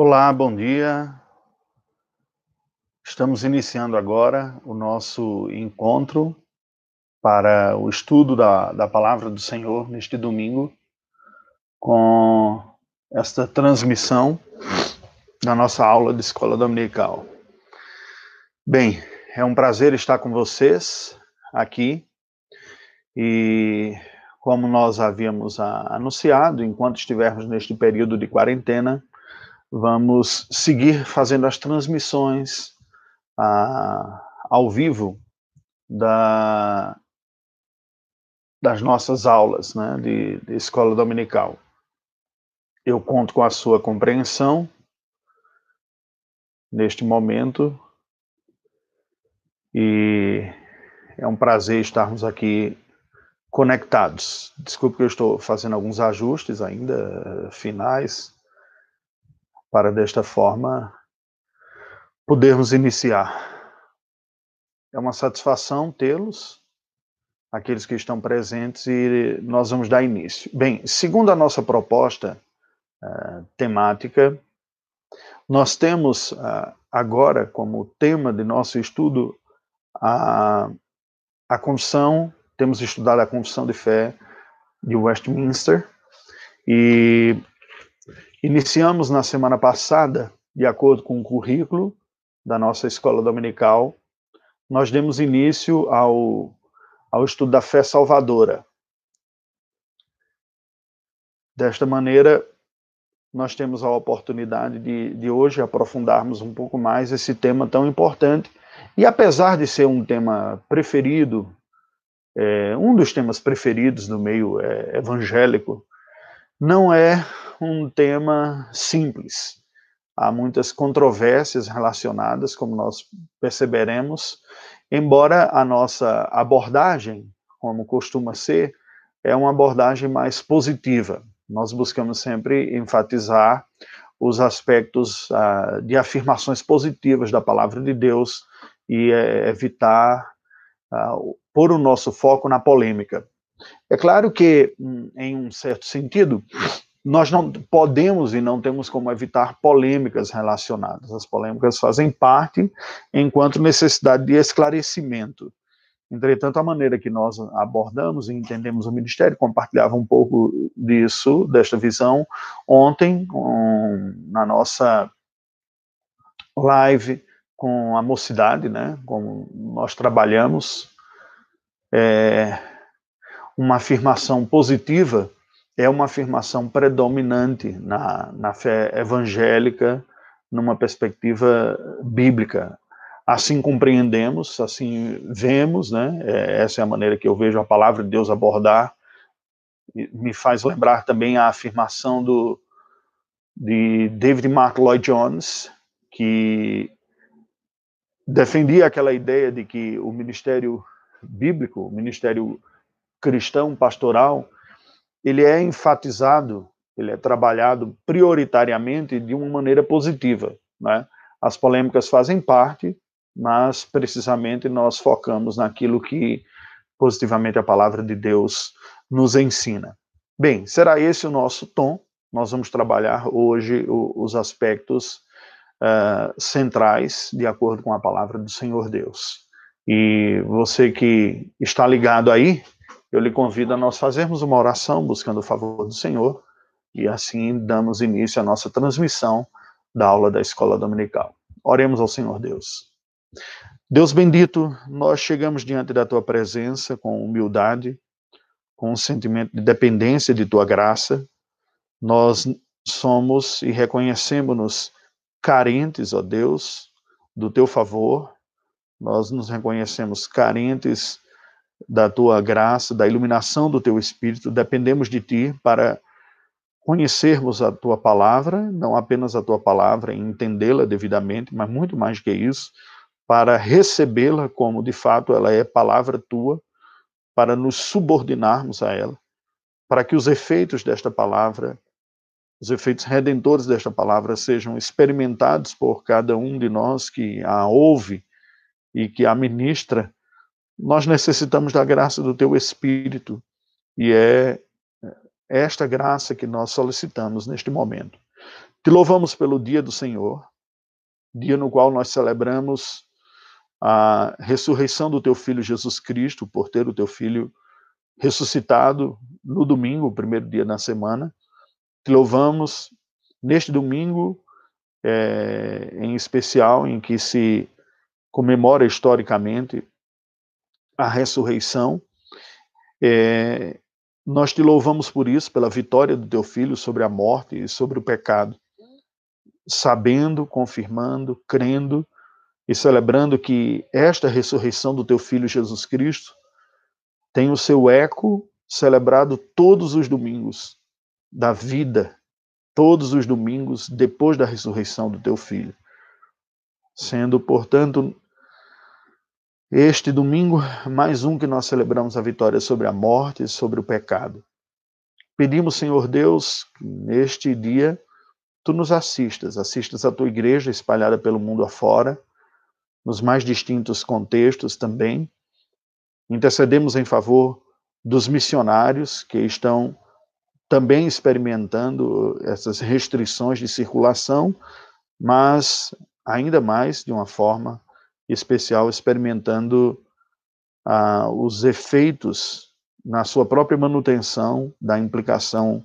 Olá, bom dia. Estamos iniciando agora o nosso encontro para o estudo da, da palavra do Senhor neste domingo, com esta transmissão da nossa aula de escola dominical. Bem, é um prazer estar com vocês aqui e como nós havíamos anunciado, enquanto estivermos neste período de quarentena, vamos seguir fazendo as transmissões ah, ao vivo da, das nossas aulas né, de, de escola dominical. Eu conto com a sua compreensão neste momento e é um prazer estarmos aqui conectados. Desculpe que eu estou fazendo alguns ajustes ainda finais para desta forma podermos iniciar. É uma satisfação tê-los, aqueles que estão presentes, e nós vamos dar início. Bem, segundo a nossa proposta uh, temática, nós temos uh, agora como tema de nosso estudo a, a confissão, temos estudado a confissão de fé de Westminster, e Iniciamos na semana passada, de acordo com o currículo da nossa escola dominical, nós demos início ao, ao estudo da fé salvadora. Desta maneira, nós temos a oportunidade de, de hoje aprofundarmos um pouco mais esse tema tão importante. E apesar de ser um tema preferido, é, um dos temas preferidos no meio é, evangélico, não é um tema simples. Há muitas controvérsias relacionadas, como nós perceberemos, embora a nossa abordagem, como costuma ser, é uma abordagem mais positiva. Nós buscamos sempre enfatizar os aspectos uh, de afirmações positivas da palavra de Deus e uh, evitar uh, pôr o nosso foco na polêmica. É claro que, hum, em um certo sentido, nós não podemos e não temos como evitar polêmicas relacionadas. As polêmicas fazem parte enquanto necessidade de esclarecimento. Entretanto, a maneira que nós abordamos e entendemos o ministério compartilhava um pouco disso, desta visão, ontem, um, na nossa live com a mocidade, né, como nós trabalhamos, é, uma afirmação positiva é uma afirmação predominante na, na fé evangélica, numa perspectiva bíblica. Assim compreendemos, assim vemos, né? É, essa é a maneira que eu vejo a palavra de Deus abordar. Me faz lembrar também a afirmação do, de David Mark Lloyd Jones, que defendia aquela ideia de que o ministério bíblico, o ministério cristão pastoral, ele é enfatizado, ele é trabalhado prioritariamente de uma maneira positiva. Né? As polêmicas fazem parte, mas precisamente nós focamos naquilo que positivamente a palavra de Deus nos ensina. Bem, será esse o nosso tom. Nós vamos trabalhar hoje os aspectos uh, centrais de acordo com a palavra do Senhor Deus. E você que está ligado aí, eu lhe convido a nós fazermos uma oração buscando o favor do Senhor e assim damos início à nossa transmissão da aula da escola dominical. Oremos ao Senhor Deus. Deus bendito, nós chegamos diante da tua presença com humildade, com um sentimento de dependência de tua graça. Nós somos e reconhecemos-nos carentes, ó Deus, do teu favor. Nós nos reconhecemos carentes da tua graça, da iluminação do teu espírito, dependemos de ti para conhecermos a tua palavra, não apenas a tua palavra entendê-la devidamente, mas muito mais que isso, para recebê-la como de fato ela é palavra tua, para nos subordinarmos a ela, para que os efeitos desta palavra, os efeitos redentores desta palavra sejam experimentados por cada um de nós que a ouve e que a ministra nós necessitamos da graça do teu Espírito e é esta graça que nós solicitamos neste momento. Te louvamos pelo dia do Senhor, dia no qual nós celebramos a ressurreição do teu filho Jesus Cristo, por ter o teu filho ressuscitado no domingo, o primeiro dia da semana. Te louvamos neste domingo, é, em especial, em que se comemora historicamente a ressurreição. É, nós te louvamos por isso, pela vitória do teu filho sobre a morte e sobre o pecado, sabendo, confirmando, crendo e celebrando que esta ressurreição do teu filho Jesus Cristo tem o seu eco celebrado todos os domingos da vida, todos os domingos depois da ressurreição do teu filho. Sendo, portanto, este domingo, mais um que nós celebramos a vitória sobre a morte e sobre o pecado. Pedimos, Senhor Deus, que neste dia tu nos assistas, assistas a tua igreja espalhada pelo mundo afora, nos mais distintos contextos também. Intercedemos em favor dos missionários que estão também experimentando essas restrições de circulação, mas ainda mais de uma forma especial experimentando ah, os efeitos na sua própria manutenção da implicação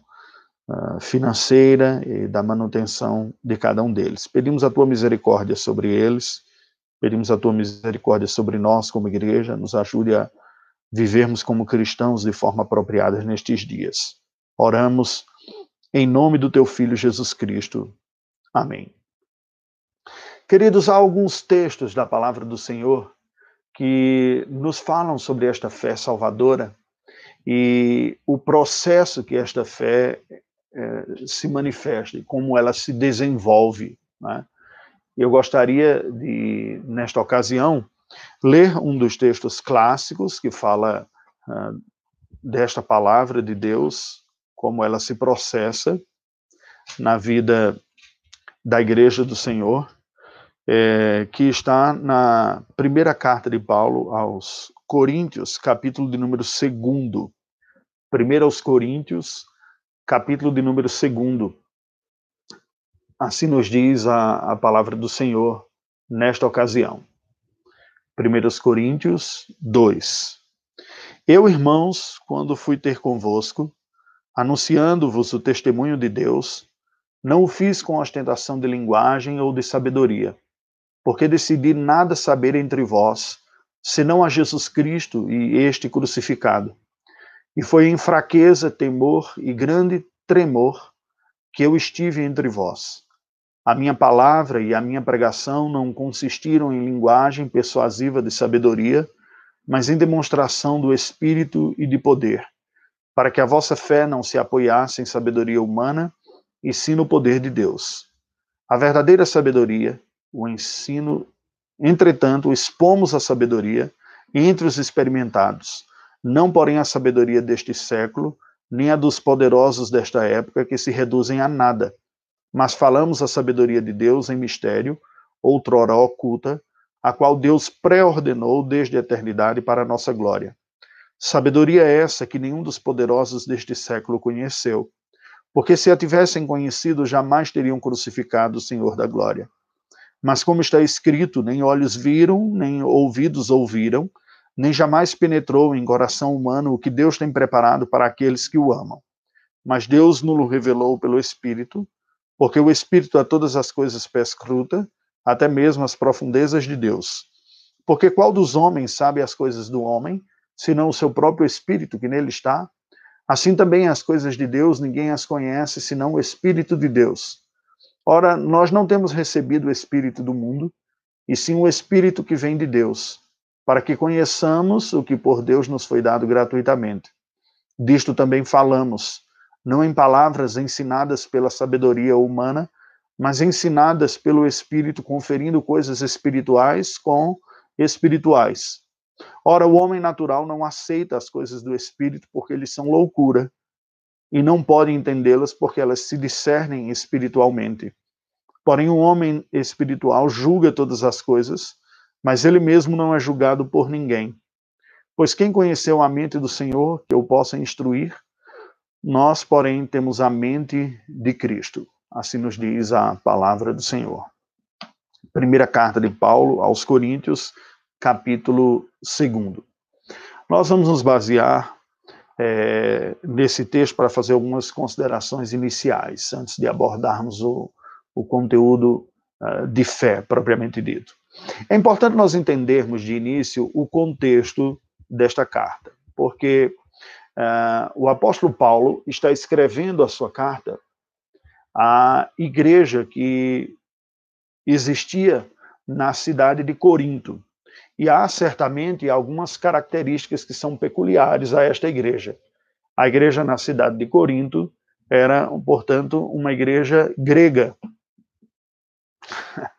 ah, financeira e da manutenção de cada um deles. Pedimos a tua misericórdia sobre eles, pedimos a tua misericórdia sobre nós como igreja, nos ajude a vivermos como cristãos de forma apropriada nestes dias. Oramos em nome do teu filho Jesus Cristo. Amém. Queridos, há alguns textos da palavra do Senhor que nos falam sobre esta fé salvadora e o processo que esta fé é, se manifesta e como ela se desenvolve. Né? Eu gostaria de, nesta ocasião, ler um dos textos clássicos que fala uh, desta palavra de Deus, como ela se processa na vida da Igreja do Senhor é, que está na primeira carta de Paulo aos Coríntios, capítulo de número 2. Primeiro aos Coríntios, capítulo de número 2. Assim nos diz a, a palavra do Senhor nesta ocasião. 1 Coríntios 2. Eu, irmãos, quando fui ter convosco, anunciando-vos o testemunho de Deus, não o fiz com ostentação de linguagem ou de sabedoria, porque decidi nada saber entre vós, senão a Jesus Cristo e este crucificado. E foi em fraqueza, temor e grande tremor que eu estive entre vós. A minha palavra e a minha pregação não consistiram em linguagem persuasiva de sabedoria, mas em demonstração do Espírito e de poder, para que a vossa fé não se apoiasse em sabedoria humana, e sim no poder de Deus. A verdadeira sabedoria o ensino, entretanto, expomos a sabedoria entre os experimentados, não porém a sabedoria deste século, nem a dos poderosos desta época que se reduzem a nada, mas falamos a sabedoria de Deus em mistério, outrora oculta, a qual Deus pré-ordenou desde a eternidade para a nossa glória. Sabedoria essa que nenhum dos poderosos deste século conheceu, porque se a tivessem conhecido, jamais teriam crucificado o Senhor da glória. Mas como está escrito, nem olhos viram, nem ouvidos ouviram, nem jamais penetrou em coração humano o que Deus tem preparado para aqueles que o amam. Mas Deus nos revelou pelo Espírito, porque o Espírito a todas as coisas perscruta, até mesmo as profundezas de Deus. Porque qual dos homens sabe as coisas do homem, senão o seu próprio Espírito que nele está? Assim também as coisas de Deus ninguém as conhece, senão o Espírito de Deus. Ora, nós não temos recebido o Espírito do mundo, e sim o Espírito que vem de Deus, para que conheçamos o que por Deus nos foi dado gratuitamente. Disto também falamos, não em palavras ensinadas pela sabedoria humana, mas ensinadas pelo Espírito, conferindo coisas espirituais com espirituais. Ora, o homem natural não aceita as coisas do Espírito porque eles são loucura e não pode entendê-las porque elas se discernem espiritualmente. Porém, o homem espiritual julga todas as coisas, mas ele mesmo não é julgado por ninguém. Pois quem conheceu a mente do Senhor que eu possa instruir? Nós, porém, temos a mente de Cristo. Assim nos diz a palavra do Senhor. Primeira carta de Paulo aos Coríntios, capítulo 2. Nós vamos nos basear é, nesse texto para fazer algumas considerações iniciais, antes de abordarmos o, o conteúdo uh, de fé propriamente dito. É importante nós entendermos de início o contexto desta carta, porque uh, o apóstolo Paulo está escrevendo a sua carta à igreja que existia na cidade de Corinto. E há certamente algumas características que são peculiares a esta igreja. A igreja na cidade de Corinto era, portanto, uma igreja grega.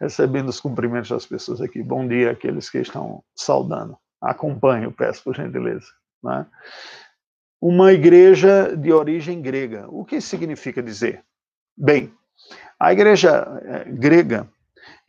Recebendo os cumprimentos das pessoas aqui. Bom dia àqueles que estão saudando. Acompanhe, peço por gentileza. Né? Uma igreja de origem grega. O que significa dizer? Bem, a igreja eh, grega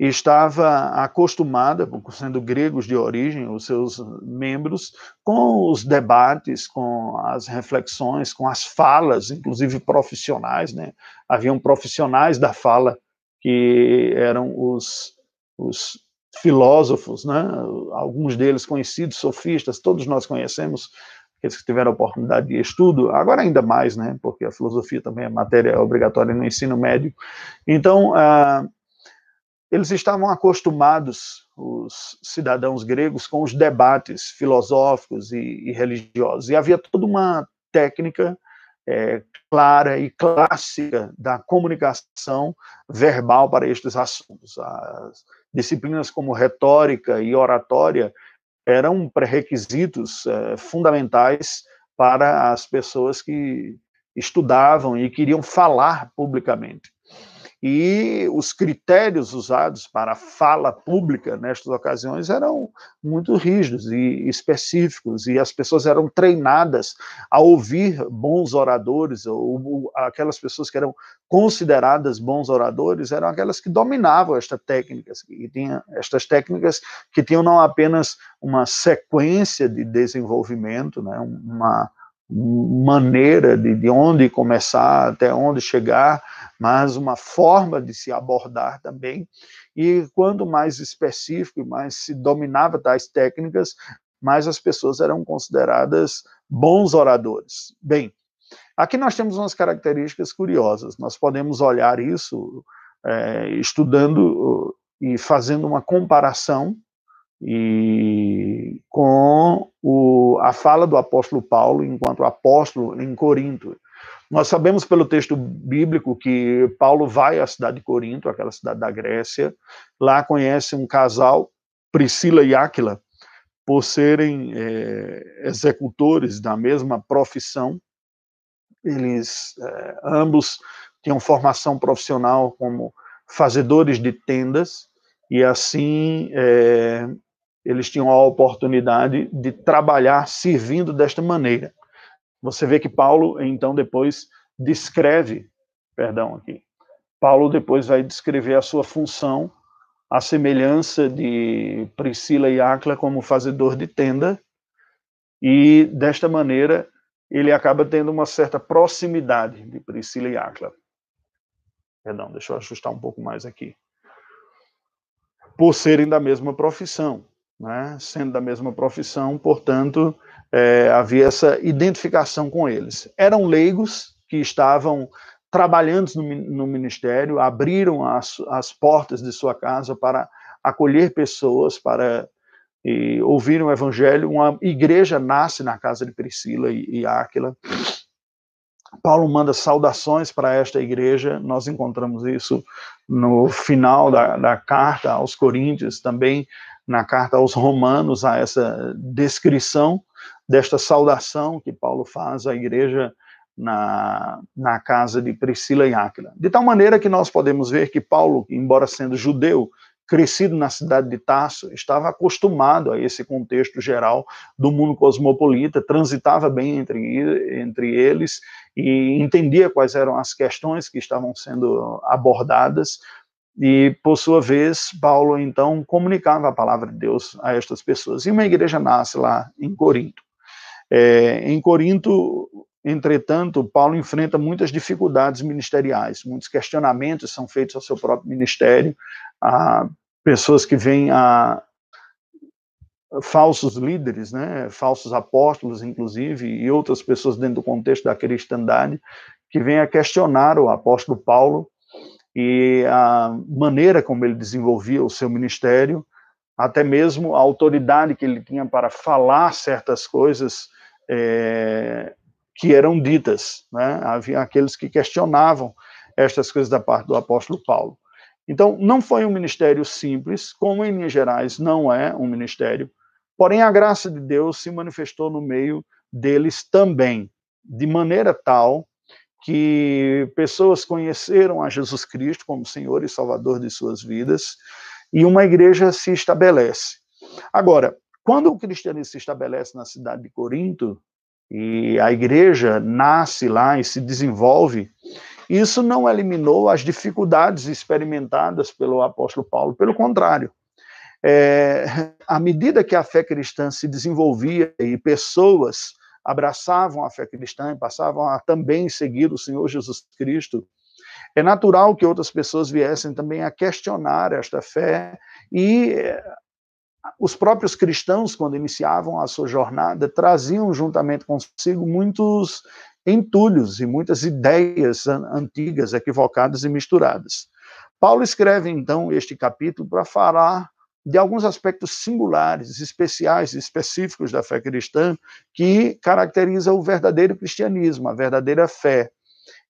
estava acostumada, sendo gregos de origem, os seus membros, com os debates, com as reflexões, com as falas, inclusive profissionais, né? Haviam profissionais da fala que eram os, os filósofos, né? Alguns deles conhecidos, sofistas, todos nós conhecemos, aqueles que tiveram a oportunidade de estudo, agora ainda mais, né? Porque a filosofia também é matéria obrigatória no ensino médio. Então, ah, eles estavam acostumados, os cidadãos gregos, com os debates filosóficos e, e religiosos. E havia toda uma técnica é, clara e clássica da comunicação verbal para estes assuntos. As disciplinas como retórica e oratória eram pré-requisitos é, fundamentais para as pessoas que estudavam e queriam falar publicamente e os critérios usados para a fala pública nestas ocasiões eram muito rígidos e específicos, e as pessoas eram treinadas a ouvir bons oradores, ou aquelas pessoas que eram consideradas bons oradores eram aquelas que dominavam estas técnicas, e tinha estas técnicas que tinham não apenas uma sequência de desenvolvimento, né, uma maneira de, de onde começar, até onde chegar, mas uma forma de se abordar também. E quanto mais específico mais se dominava tais técnicas, mais as pessoas eram consideradas bons oradores. Bem, aqui nós temos umas características curiosas. Nós podemos olhar isso é, estudando e fazendo uma comparação e com o, a fala do apóstolo Paulo enquanto apóstolo em Corinto. Nós sabemos pelo texto bíblico que Paulo vai à cidade de Corinto, aquela cidade da Grécia, lá conhece um casal, Priscila e Áquila, por serem é, executores da mesma profissão, eles é, ambos tinham formação profissional como fazedores de tendas, e assim é, eles tinham a oportunidade de trabalhar servindo desta maneira. Você vê que Paulo, então, depois descreve, perdão aqui, Paulo depois vai descrever a sua função, a semelhança de Priscila e Áquila como fazedor de tenda, e desta maneira ele acaba tendo uma certa proximidade de Priscila e Áquila. Perdão, deixa eu ajustar um pouco mais aqui. Por serem da mesma profissão, né? sendo da mesma profissão, portanto, é, havia essa identificação com eles. Eram leigos que estavam trabalhando no, no ministério, abriram as, as portas de sua casa para acolher pessoas, para e, ouvir o evangelho. Uma igreja nasce na casa de Priscila e, e Áquila. Paulo manda saudações para esta igreja, nós encontramos isso no final da, da carta aos Coríntios, também na carta aos Romanos, há essa descrição desta saudação que Paulo faz à igreja na, na casa de Priscila e Áquila. De tal maneira que nós podemos ver que Paulo, embora sendo judeu, crescido na cidade de Tarso, estava acostumado a esse contexto geral do mundo cosmopolita, transitava bem entre, entre eles e entendia quais eram as questões que estavam sendo abordadas, e, por sua vez, Paulo, então, comunicava a palavra de Deus a estas pessoas. E uma igreja nasce lá em Corinto. É, em Corinto, entretanto, Paulo enfrenta muitas dificuldades ministeriais, muitos questionamentos são feitos ao seu próprio ministério, a pessoas que vêm a falsos líderes, né, falsos apóstolos, inclusive, e outras pessoas dentro do contexto da cristandade, que vêm a questionar o apóstolo Paulo e a maneira como ele desenvolvia o seu ministério, até mesmo a autoridade que ele tinha para falar certas coisas é, que eram ditas. Né? Havia aqueles que questionavam estas coisas da parte do apóstolo Paulo. Então, não foi um ministério simples, como em Minas Gerais não é um ministério Porém, a graça de Deus se manifestou no meio deles também, de maneira tal que pessoas conheceram a Jesus Cristo como Senhor e Salvador de suas vidas e uma igreja se estabelece. Agora, quando o cristianismo se estabelece na cidade de Corinto e a igreja nasce lá e se desenvolve, isso não eliminou as dificuldades experimentadas pelo apóstolo Paulo, pelo contrário é, à medida que a fé cristã se desenvolvia e pessoas abraçavam a fé cristã e passavam a também seguir o Senhor Jesus Cristo, é natural que outras pessoas viessem também a questionar esta fé e é, os próprios cristãos, quando iniciavam a sua jornada, traziam juntamente consigo muitos entulhos e muitas ideias antigas, equivocadas e misturadas. Paulo escreve então este capítulo para falar de alguns aspectos singulares, especiais, específicos da fé cristã, que caracteriza o verdadeiro cristianismo, a verdadeira fé,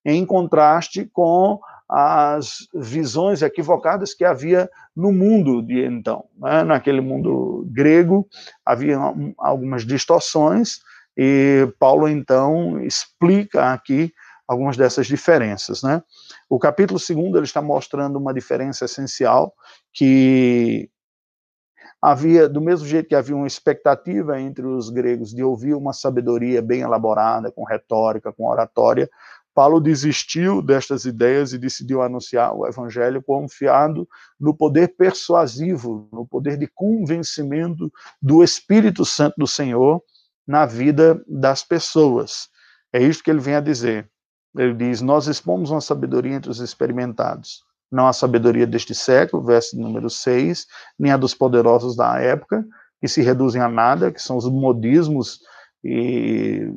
em contraste com as visões equivocadas que havia no mundo de então. Né? Naquele mundo grego, havia algumas distorções, e Paulo, então, explica aqui algumas dessas diferenças. Né? O capítulo 2 ele está mostrando uma diferença essencial que havia, do mesmo jeito que havia uma expectativa entre os gregos de ouvir uma sabedoria bem elaborada, com retórica, com oratória, Paulo desistiu destas ideias e decidiu anunciar o evangelho confiado no poder persuasivo, no poder de convencimento do Espírito Santo do Senhor na vida das pessoas. É isso que ele vem a dizer. Ele diz: Nós expomos uma sabedoria entre os experimentados não a sabedoria deste século, verso número 6, nem a dos poderosos da época, que se reduzem a nada, que são os modismos e,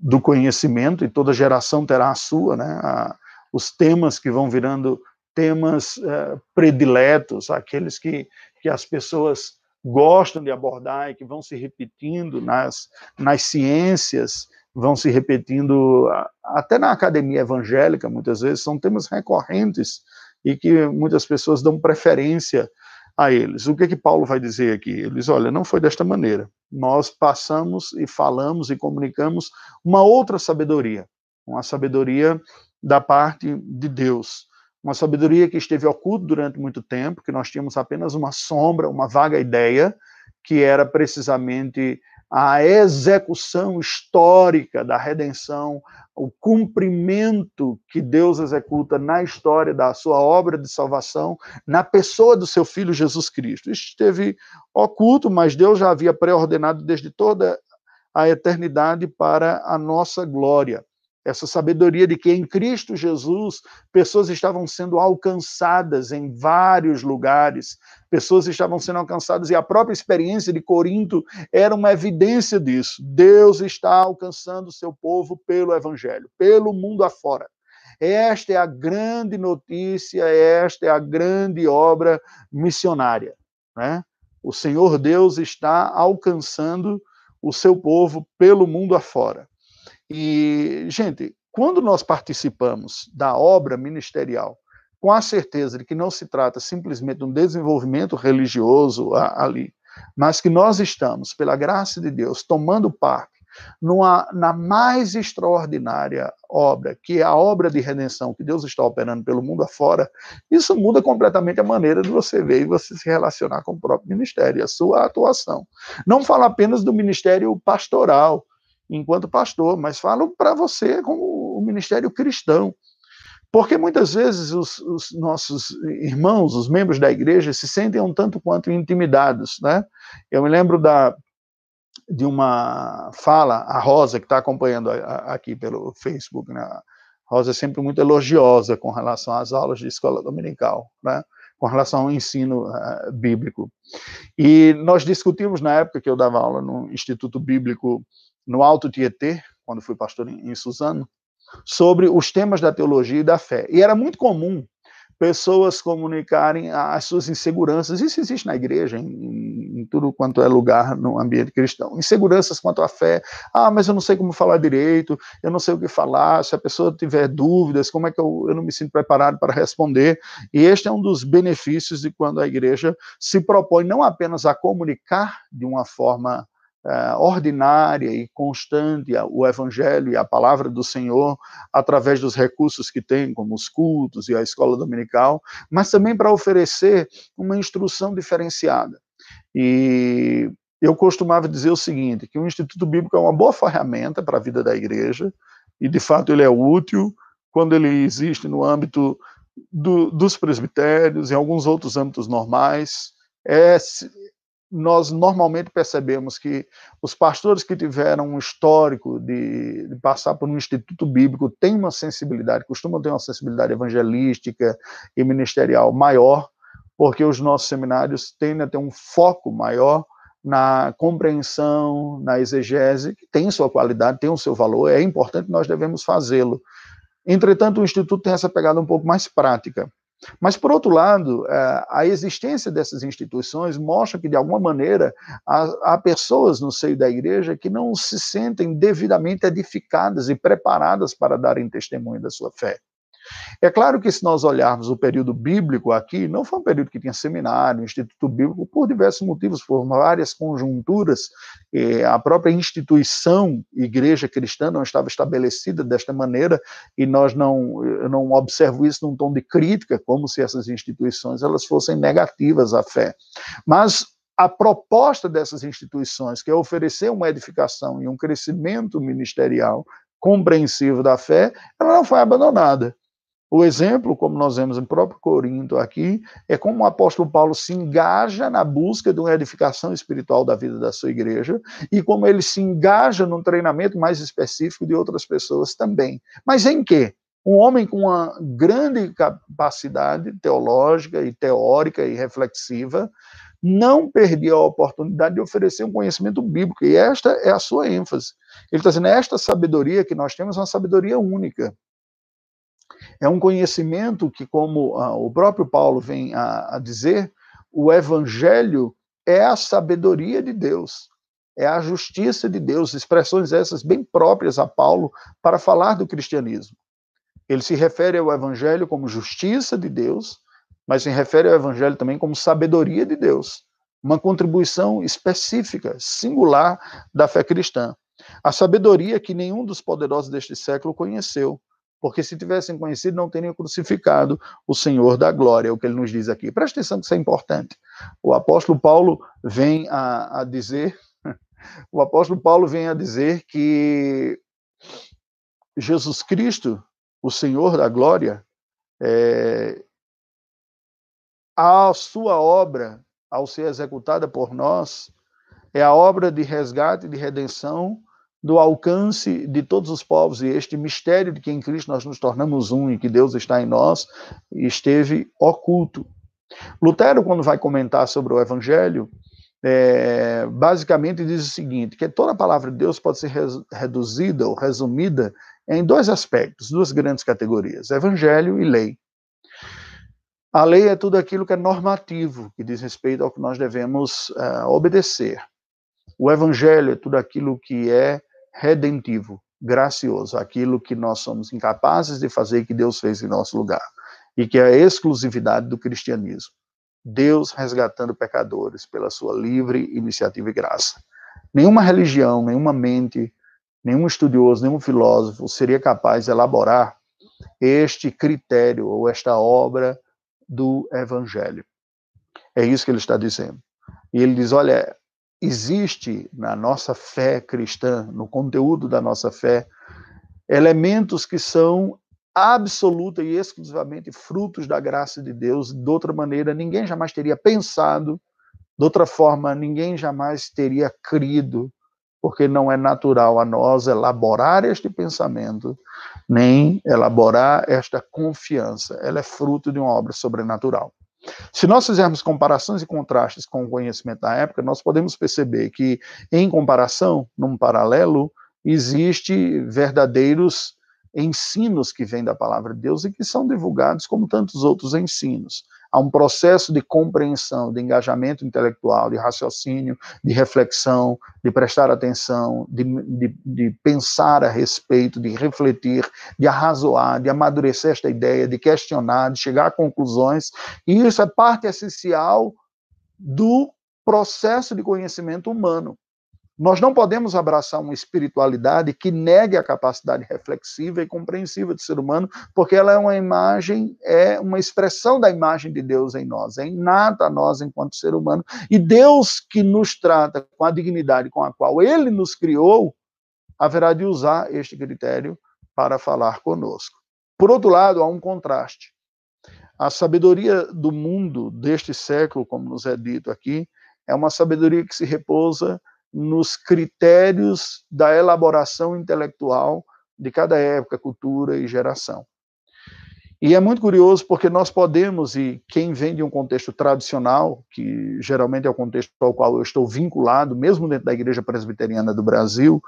do conhecimento, e toda geração terá a sua, né? A, os temas que vão virando temas é, prediletos, aqueles que, que as pessoas gostam de abordar e que vão se repetindo nas, nas ciências, vão se repetindo até na academia evangélica, muitas vezes, são temas recorrentes e que muitas pessoas dão preferência a eles. O que é que Paulo vai dizer aqui? Ele diz: olha, não foi desta maneira. Nós passamos e falamos e comunicamos uma outra sabedoria, uma sabedoria da parte de Deus, uma sabedoria que esteve oculta durante muito tempo, que nós tínhamos apenas uma sombra, uma vaga ideia, que era precisamente a execução histórica da redenção, o cumprimento que Deus executa na história da sua obra de salvação, na pessoa do seu filho Jesus Cristo. Isso esteve oculto, mas Deus já havia pré-ordenado desde toda a eternidade para a nossa glória essa sabedoria de que em Cristo Jesus pessoas estavam sendo alcançadas em vários lugares, pessoas estavam sendo alcançadas, e a própria experiência de Corinto era uma evidência disso. Deus está alcançando o seu povo pelo Evangelho, pelo mundo afora. Esta é a grande notícia, esta é a grande obra missionária. Né? O Senhor Deus está alcançando o seu povo pelo mundo afora. E, gente, quando nós participamos da obra ministerial com a certeza de que não se trata simplesmente de um desenvolvimento religioso ali, mas que nós estamos, pela graça de Deus, tomando parte numa, na mais extraordinária obra, que é a obra de redenção que Deus está operando pelo mundo afora, isso muda completamente a maneira de você ver e você se relacionar com o próprio ministério, a sua atuação. Não falo apenas do ministério pastoral, enquanto pastor, mas falo para você como o ministério cristão. Porque muitas vezes os, os, nossos irmãos, os membros da igreja, se sentem um tanto quanto intimidados. Né? Eu me lembro da, de uma fala, a Rosa, que está acompanhando aqui pelo Facebook, né? A Rosa é sempre muito elogiosa com relação às aulas de escola dominical, né? com relação ao ensino uh, bíblico. E nós discutimos na época que eu dava aula no Instituto Bíblico no Alto Tietê, quando fui pastor em, em Suzano, sobre os temas da teologia e da fé. E era muito comum pessoas comunicarem as suas inseguranças. Isso existe na igreja, em, em, tudo quanto é lugar no ambiente cristão. Inseguranças quanto à fé. Ah, mas eu não sei como falar direito, eu não sei o que falar. Se a pessoa tiver dúvidas, como é que eu, eu não me sinto preparado para responder? E este é um dos benefícios de quando a igreja se propõe não apenas a comunicar de uma forma uh, ordinária e constante o Evangelho e a palavra do Senhor através dos recursos que tem, como os cultos e a escola dominical, mas também para oferecer uma instrução diferenciada. E eu costumava dizer o seguinte, que o Instituto Bíblico é uma boa ferramenta para a vida da igreja, e de fato ele é útil quando ele existe no âmbito do, dos presbitérios, em alguns outros âmbitos normais, é, nós normalmente percebemos que os pastores que tiveram um histórico de, de, passar por um instituto bíblico têm uma sensibilidade, costumam ter uma sensibilidade evangelística e ministerial maior, porque os nossos seminários tendem a ter um foco maior na compreensão, na exegese, que tem sua qualidade, tem o seu valor, é importante, nós devemos fazê-lo. Entretanto, o Instituto tem essa pegada um pouco mais prática. Mas, por outro lado, é, a existência dessas instituições mostra que, de alguma maneira, há, pessoas no seio da igreja que não se sentem devidamente edificadas e preparadas para darem testemunho da sua fé. É claro que se nós olharmos o período bíblico aqui, não foi um período que tinha seminário, instituto bíblico, por diversos motivos, por várias conjunturas, a própria instituição, igreja cristã, não estava estabelecida desta maneira, e nós não, eu não observo isso num tom de crítica, como se essas instituições elas fossem negativas à fé. Mas a proposta dessas instituições, que é oferecer uma edificação e um crescimento ministerial compreensivo da fé, ela não foi abandonada. O exemplo, como nós vemos em próprio Corinto aqui, é como o apóstolo Paulo se engaja na busca de uma edificação espiritual da vida da sua igreja e como ele se engaja num treinamento mais específico de outras pessoas também. Mas em quê? Um homem com uma grande capacidade teológica e teórica e reflexiva não perdia a oportunidade de oferecer um conhecimento bíblico, e esta é a sua ênfase. Ele está dizendo: esta sabedoria que nós temos é uma sabedoria única. É um conhecimento que, como ah, o próprio Paulo vem a, a dizer, o evangelho é a sabedoria de Deus, é a justiça de Deus, expressões essas bem próprias a Paulo para falar do cristianismo. Ele se refere ao evangelho como justiça de Deus, mas se refere ao evangelho também como sabedoria de Deus, uma contribuição específica, singular da fé cristã. A sabedoria que nenhum dos poderosos deste século conheceu, porque se tivessem conhecido, não teriam crucificado o Senhor da glória, é o que ele nos diz aqui. Presta atenção que isso é importante. O apóstolo Paulo vem a, a dizer, o apóstolo Paulo vem a dizer que Jesus Cristo, o Senhor da glória, é, a sua obra, ao ser executada por nós, é a obra de resgate, de redenção do alcance de todos os povos e este mistério de que em Cristo nós nos tornamos um e que Deus está em nós esteve oculto. Lutero, quando vai comentar sobre o Evangelho, é, basicamente diz o seguinte: que toda a palavra de Deus pode ser reduzida ou resumida em dois aspectos, duas grandes categorias: Evangelho e lei. A lei é tudo aquilo que é normativo, que diz respeito ao que nós devemos uh, obedecer. O Evangelho é tudo aquilo que é redentivo, gracioso, aquilo que nós somos incapazes de fazer que Deus fez em nosso lugar, e que é a exclusividade do cristianismo. Deus resgatando pecadores pela sua livre iniciativa e graça. Nenhuma religião, nenhuma mente, nenhum estudioso, nenhum filósofo seria capaz de elaborar este critério ou esta obra do evangelho. É isso que ele está dizendo. E ele diz: olha, existe na nossa fé cristã, no conteúdo da nossa fé, elementos que são absoluta e exclusivamente frutos da graça de Deus. De outra maneira, ninguém jamais teria pensado, de outra forma, ninguém jamais teria crido, porque não é natural a nós elaborar este pensamento, nem elaborar esta confiança. Ela é fruto de uma obra sobrenatural. Se nós fizermos comparações e contrastes com o conhecimento da época, nós podemos perceber que, em comparação, num paralelo, existe verdadeiros ensinos que vêm da palavra de Deus e que são divulgados como tantos outros ensinos a um processo de compreensão, de engajamento intelectual, de raciocínio, de reflexão, de prestar atenção, de, de, de pensar a respeito, de refletir, de arrazoar, de amadurecer esta ideia, de questionar, de chegar a conclusões. E isso é parte essencial do processo de conhecimento humano. Nós não podemos abraçar uma espiritualidade que negue a capacidade reflexiva e compreensiva do ser humano, porque ela é uma imagem, é uma expressão da imagem de Deus em nós, é inata a nós enquanto ser humano. E Deus que nos trata com a dignidade com a qual ele nos criou, haverá de usar este critério para falar conosco. Por outro lado, há um contraste. A sabedoria do mundo deste século, como nos é dito aqui, é uma sabedoria que se repousa nos critérios da elaboração intelectual de cada época, cultura e geração. E é muito curioso porque nós podemos, e quem vem de um contexto tradicional, que geralmente é o contexto ao qual eu estou vinculado, mesmo dentro da Igreja Presbiteriana do Brasil,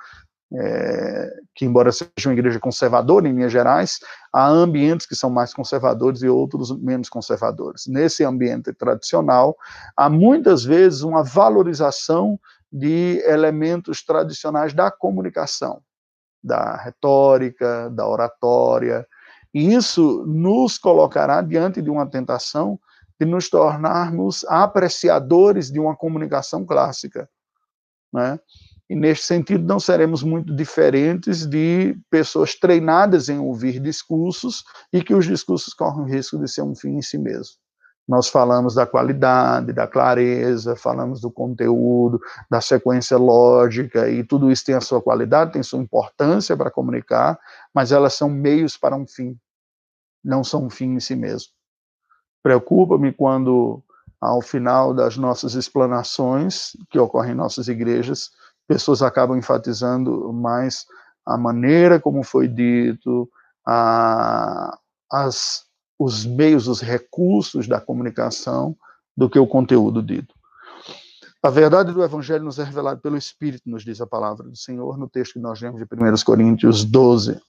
é, que embora seja uma igreja conservadora em Minas Gerais, há ambientes que são mais conservadores e outros menos conservadores. Nesse ambiente tradicional, há muitas vezes uma valorização de elementos tradicionais da comunicação, da retórica, da oratória. E isso nos colocará diante de uma tentação de nos tornarmos apreciadores de uma comunicação clássica. Né? E, neste sentido, não seremos muito diferentes de pessoas treinadas em ouvir discursos e que os discursos correm o risco de ser um fim em si mesmo. Nós falamos da qualidade, da clareza, falamos do conteúdo, da sequência lógica, e tudo isso tem a sua qualidade, tem sua importância para comunicar, mas elas são meios para um fim, não são um fim em si mesmo. Preocupa-me quando, ao final das nossas explanações, que ocorrem em nossas igrejas, pessoas acabam enfatizando mais a maneira como foi dito, a, as os meios, os recursos da comunicação do que o conteúdo dito. A verdade do Evangelho nos é revelada pelo Espírito, nos diz a palavra do Senhor no texto que nós lemos de 1 Coríntios 12.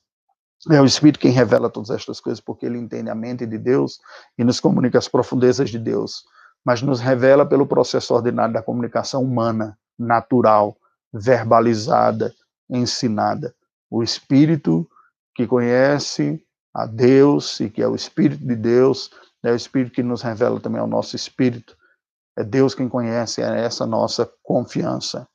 É o Espírito quem revela todas estas coisas, porque ele entende a mente de Deus e nos comunica as profundezas de Deus, mas nos revela pelo processo ordinário da comunicação humana, natural, verbalizada, ensinada. O Espírito que conhece a Deus e que é o Espírito de Deus, é o Espírito que nos revela também ao nosso espírito. É Deus quem conhece, é essa nossa confiança.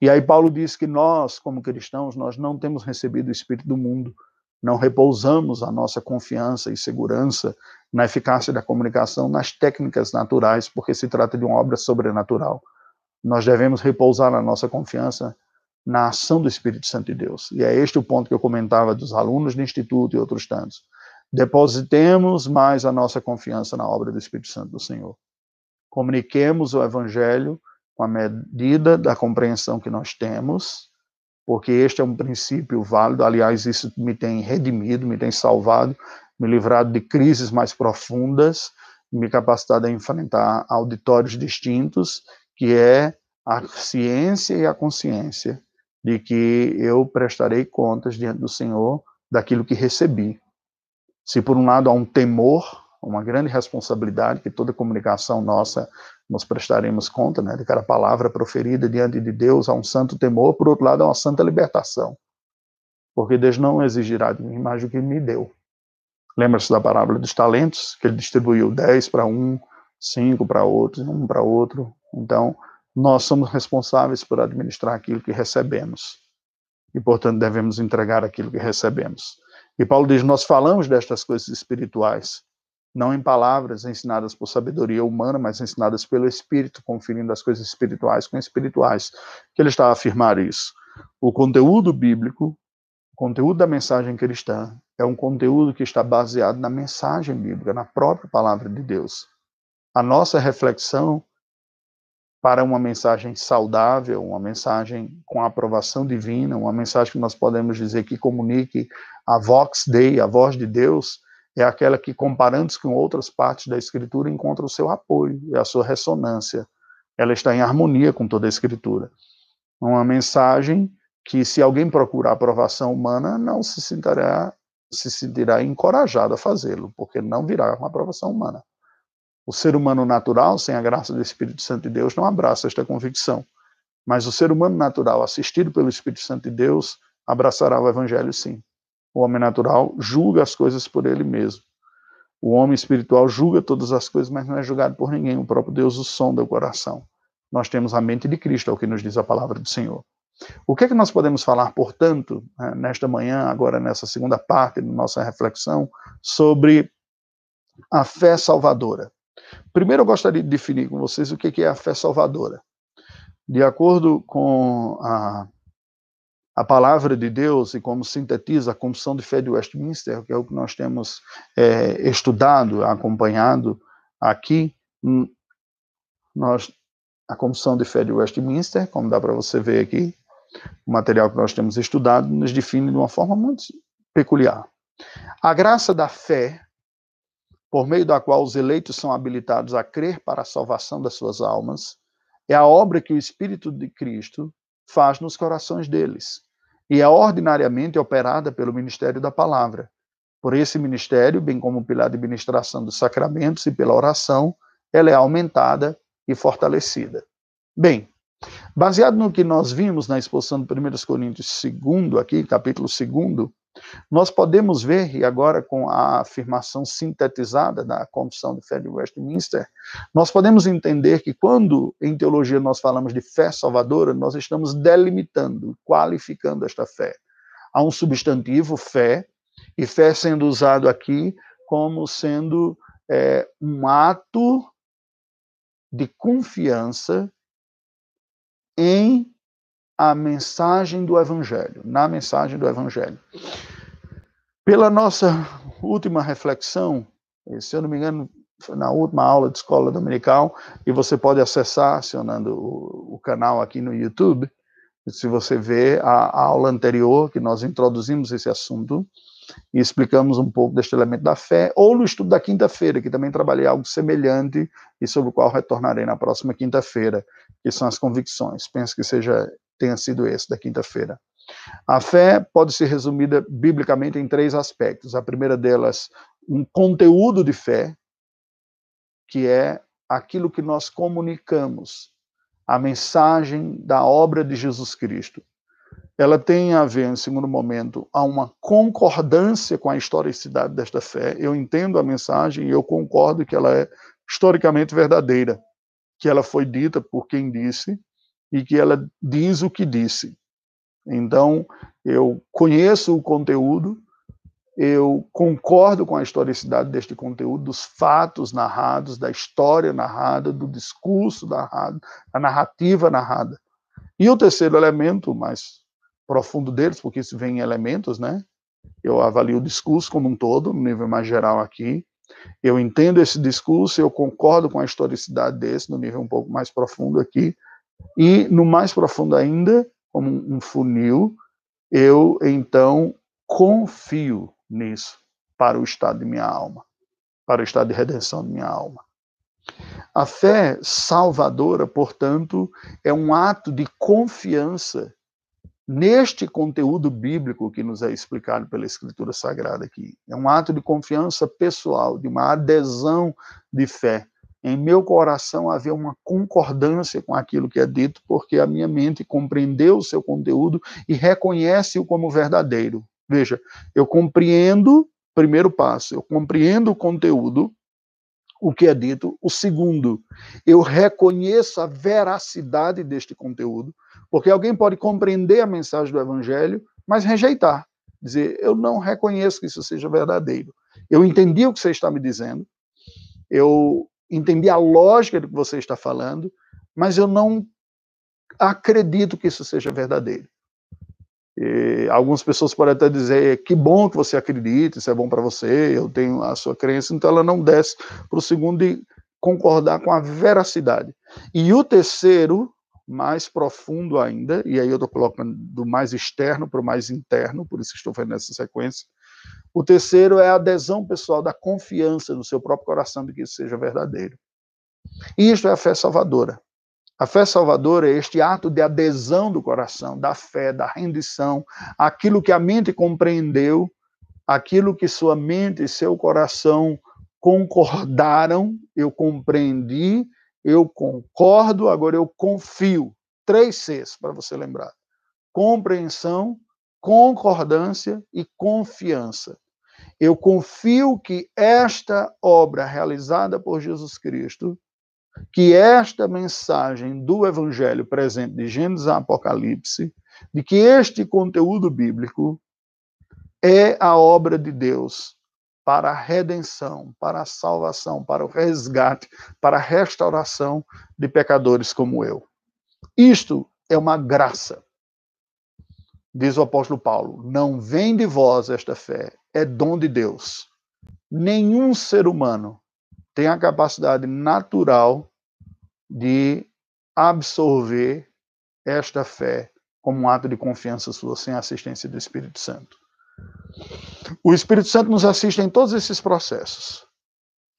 E aí Paulo diz que nós, como cristãos, nós não temos recebido o Espírito do mundo, não repousamos a nossa confiança e segurança na eficácia da comunicação, nas técnicas naturais, porque se trata de uma obra sobrenatural. Nós devemos repousar a nossa confiança na ação do Espírito Santo de Deus. E é este o ponto que eu comentava dos alunos do Instituto e outros tantos. Depositemos mais a nossa confiança na obra do Espírito Santo do Senhor. Comuniquemos o Evangelho com a medida da compreensão que nós temos, porque este é um princípio válido. Aliás, isso me tem redimido, me tem salvado, me livrado de crises mais profundas, me capacitado a enfrentar auditórios distintos, que é a ciência e a consciência de que eu prestarei contas diante do Senhor daquilo que recebi. Se por um lado há um temor, uma grande responsabilidade que toda comunicação nossa nós prestaremos conta, né, de cada palavra proferida diante de Deus, há um santo temor, por outro lado há uma santa libertação. Porque Deus não exigirá de mim mais do que me deu. Lembra-se da parábola dos talentos, que ele distribuiu dez para um, cinco para outro, um para outro. Então, nós somos responsáveis por administrar aquilo que recebemos. E, portanto, devemos entregar aquilo que recebemos. E Paulo diz: Nós falamos destas coisas espirituais, não em palavras ensinadas por sabedoria humana, mas ensinadas pelo Espírito, conferindo as coisas espirituais com espirituais. Que ele está a afirmar isso. O conteúdo bíblico, o conteúdo da mensagem cristã, é um conteúdo que está baseado na mensagem bíblica, na própria palavra de Deus. A nossa reflexão para uma mensagem saudável, uma mensagem com aprovação divina, uma mensagem que nós podemos dizer que comunique a vox dei, a voz de Deus, é aquela que, comparando-se com outras partes da Escritura, encontra o seu apoio e a sua ressonância. Ela está em harmonia com toda a Escritura. Uma mensagem que, se alguém procurar aprovação humana, não se sentirá, se sentirá encorajado a fazê-lo, porque não virá uma aprovação humana. O ser humano natural, sem a graça do Espírito Santo de Deus, não abraça esta convicção. Mas o ser humano natural, assistido pelo Espírito Santo de Deus, abraçará o Evangelho sim. O homem natural julga as coisas por ele mesmo. O homem espiritual julga todas as coisas, mas não é julgado por ninguém. O próprio Deus o sonda o coração. Nós temos a mente de Cristo, é o que nos diz a palavra do Senhor. O que é que nós podemos falar, portanto, né, nesta manhã, agora nessa segunda parte da nossa reflexão, sobre a fé salvadora? Primeiro, eu gostaria de definir com vocês o que é a fé salvadora. De acordo com a a palavra de Deus e como sintetiza a Confissão de Fé de Westminster, que é o que nós temos é, estudado, acompanhado aqui, hum, nós, a Confissão de Fé de Westminster, como dá para você ver aqui, o material que nós temos estudado, nos define de uma forma muito peculiar. A graça da fé, por meio da qual os eleitos são habilitados a crer para a salvação das suas almas, é a obra que o Espírito de Cristo faz nos corações deles e é ordinariamente operada pelo ministério da palavra. Por esse ministério, bem como pela administração dos sacramentos e pela oração, ela é aumentada e fortalecida. Bem, baseado no que nós vimos na exposição de 1 Coríntios 2, aqui, capítulo 2, nós podemos ver, e agora com a afirmação sintetizada da Confissão de Fé de Westminster, nós podemos entender que quando em teologia nós falamos de fé salvadora, nós estamos delimitando, qualificando esta fé. Há um substantivo, fé, e fé sendo usado aqui como sendo é, um ato de confiança em a mensagem do Evangelho, na mensagem do Evangelho. Pela nossa última reflexão, se eu não me engano, na última aula de escola dominical, e você pode acessar acionando o, o canal aqui no YouTube, se você vê a, a aula anterior, que nós introduzimos esse assunto, e explicamos um pouco deste elemento da fé, ou no estudo da quinta-feira, que também trabalhei algo semelhante e sobre o qual retornarei na próxima quinta-feira, que são as convicções. Penso que seja tenha sido esse da quinta-feira. A fé pode ser resumida biblicamente em três aspectos. A primeira delas, um conteúdo de fé, que é aquilo que nós comunicamos, a mensagem da obra de Jesus Cristo. Ela tem a ver, em segundo momento, a uma concordância com a historicidade desta fé. Eu entendo a mensagem e eu concordo que ela é historicamente verdadeira, que ela foi dita por quem disse e que ela diz o que disse. Então, eu conheço o conteúdo, eu concordo com a historicidade deste conteúdo, dos fatos narrados, da história narrada, do discurso narrado, da narrativa narrada. E o terceiro elemento, mais profundo deles, porque isso vem em elementos, né? Eu avalio o discurso como um todo, no nível mais geral aqui. Eu entendo esse discurso, eu concordo com a historicidade desse, no nível um pouco mais profundo aqui. E no mais profundo ainda, como um funil, eu então confio nisso para o estado de minha alma, para o estado de redenção de minha alma. A fé salvadora, portanto, é um ato de confiança neste conteúdo bíblico que nos é explicado pela Escritura Sagrada aqui. É um ato de confiança pessoal, de uma adesão de fé em meu coração havia uma concordância com aquilo que é dito, porque a minha mente compreendeu o seu conteúdo e reconhece-o como verdadeiro. Veja, eu compreendo, primeiro passo, eu compreendo o conteúdo, o que é dito. O segundo, eu reconheço a veracidade deste conteúdo, porque alguém pode compreender a mensagem do evangelho, mas rejeitar, dizer, eu não reconheço que isso seja verdadeiro. Eu entendi o que você está me dizendo, eu entendi a lógica do que você está falando, mas eu não acredito que isso seja verdadeiro. E algumas pessoas podem até dizer que bom que você acredita, isso é bom para você, eu tenho a sua crença, então ela não desce para o segundo de concordar com a veracidade. E o terceiro, mais profundo ainda, e aí eu estou colocando do mais externo para o mais interno, por isso estou fazendo essa sequência. O terceiro é a adesão pessoal da confiança no seu próprio coração de que isso seja verdadeiro. E isto é a fé salvadora. A fé salvadora é este ato de adesão do coração, da fé, da rendição, aquilo que a mente compreendeu, aquilo que sua mente e seu coração concordaram, eu compreendi, eu concordo, agora eu confio. Três Cs para você lembrar: compreensão, concordância e confiança. Eu confio que esta obra realizada por Jesus Cristo, que esta mensagem do Evangelho presente de Gênesis a Apocalipse, de que este conteúdo bíblico é a obra de Deus para a redenção, para a salvação, para o resgate, para a restauração de pecadores como eu. Isto é uma graça. Diz o apóstolo Paulo: não vem de vós esta fé, é dom de Deus. Nenhum ser humano tem a capacidade natural de absorver esta fé como um ato de confiança sua, sem a assistência do Espírito Santo. O Espírito Santo nos assiste em todos esses processos.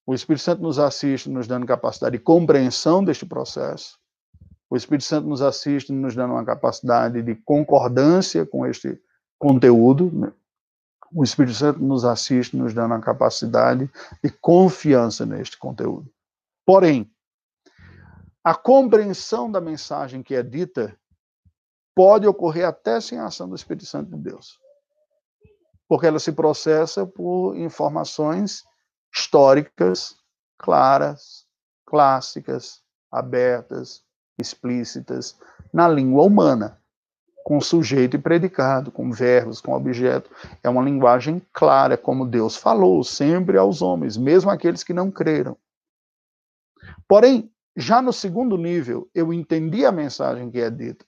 O Espírito Santo nos assiste nos dando capacidade de compreensão deste processo. O Espírito Santo nos assiste nos dando uma capacidade de concordância com este conteúdo. Né? O Espírito Santo nos assiste nos dando a capacidade de confiança neste conteúdo. Porém, a compreensão da mensagem que é dita pode ocorrer até sem a ação do Espírito Santo de Deus. Porque ela se processa por informações históricas, claras, clássicas, abertas, explícitas na língua humana, com sujeito e predicado, com verbos, com objeto. É uma linguagem clara, como Deus falou sempre aos homens, mesmo aqueles que não creram. Porém, já no segundo nível, eu entendi a mensagem que é dita,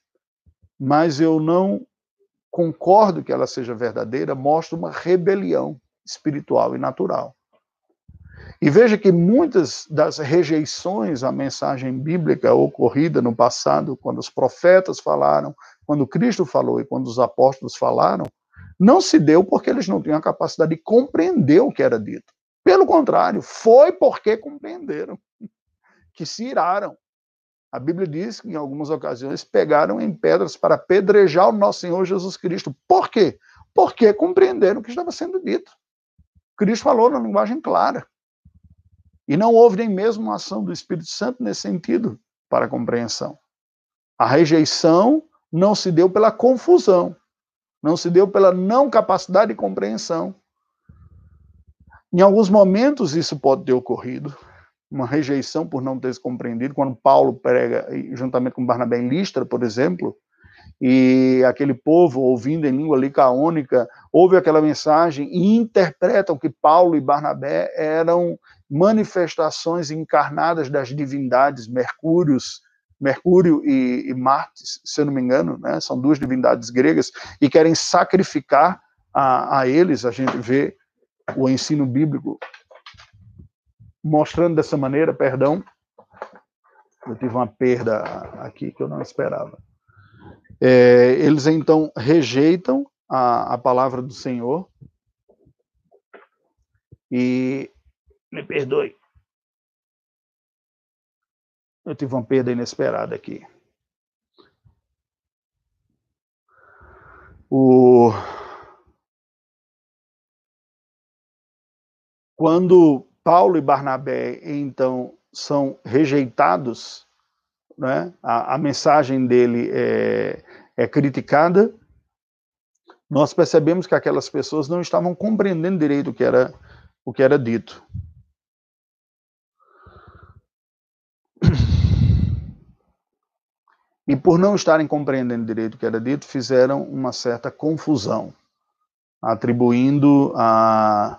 mas eu não concordo que ela seja verdadeira, mostra uma rebelião espiritual e natural. E veja que muitas das rejeições à mensagem bíblica ocorrida no passado, quando os profetas falaram, quando Cristo falou e quando os apóstolos falaram, não se deu porque eles não tinham a capacidade de compreender o que era dito. Pelo contrário, foi porque compreenderam, que se iraram. A Bíblia diz que em algumas ocasiões pegaram em pedras para apedrejar o nosso Senhor Jesus Cristo. Por quê? Porque compreenderam o que estava sendo dito. Cristo falou na linguagem clara. E não houve nem mesmo uma ação do Espírito Santo nesse sentido para a compreensão. A rejeição não se deu pela confusão, não se deu pela não capacidade de compreensão. Em alguns momentos isso pode ter ocorrido, uma rejeição por não ter se compreendido, quando Paulo prega juntamente com Barnabé em Listra, por exemplo, e aquele povo, ouvindo em língua licaônica, ouve aquela mensagem e interpretam que Paulo e Barnabé eram manifestações encarnadas das divindades Mercúrios, Mercúrio e, e Marte, se eu não me engano, né? são duas divindades gregas, e querem sacrificar a, a eles. A gente vê o ensino bíblico mostrando dessa maneira, perdão, eu tive uma perda aqui que eu não esperava. É, eles então rejeitam a, a palavra do Senhor e me perdoe. Eu tive uma perda inesperada aqui. O... Quando Paulo e Barnabé, então, são rejeitados, né? a, a mensagem dele é, é criticada, nós percebemos que aquelas pessoas não estavam compreendendo direito o que era, o que era dito. E por não estarem compreendendo direito o que era dito, fizeram uma certa confusão, atribuindo a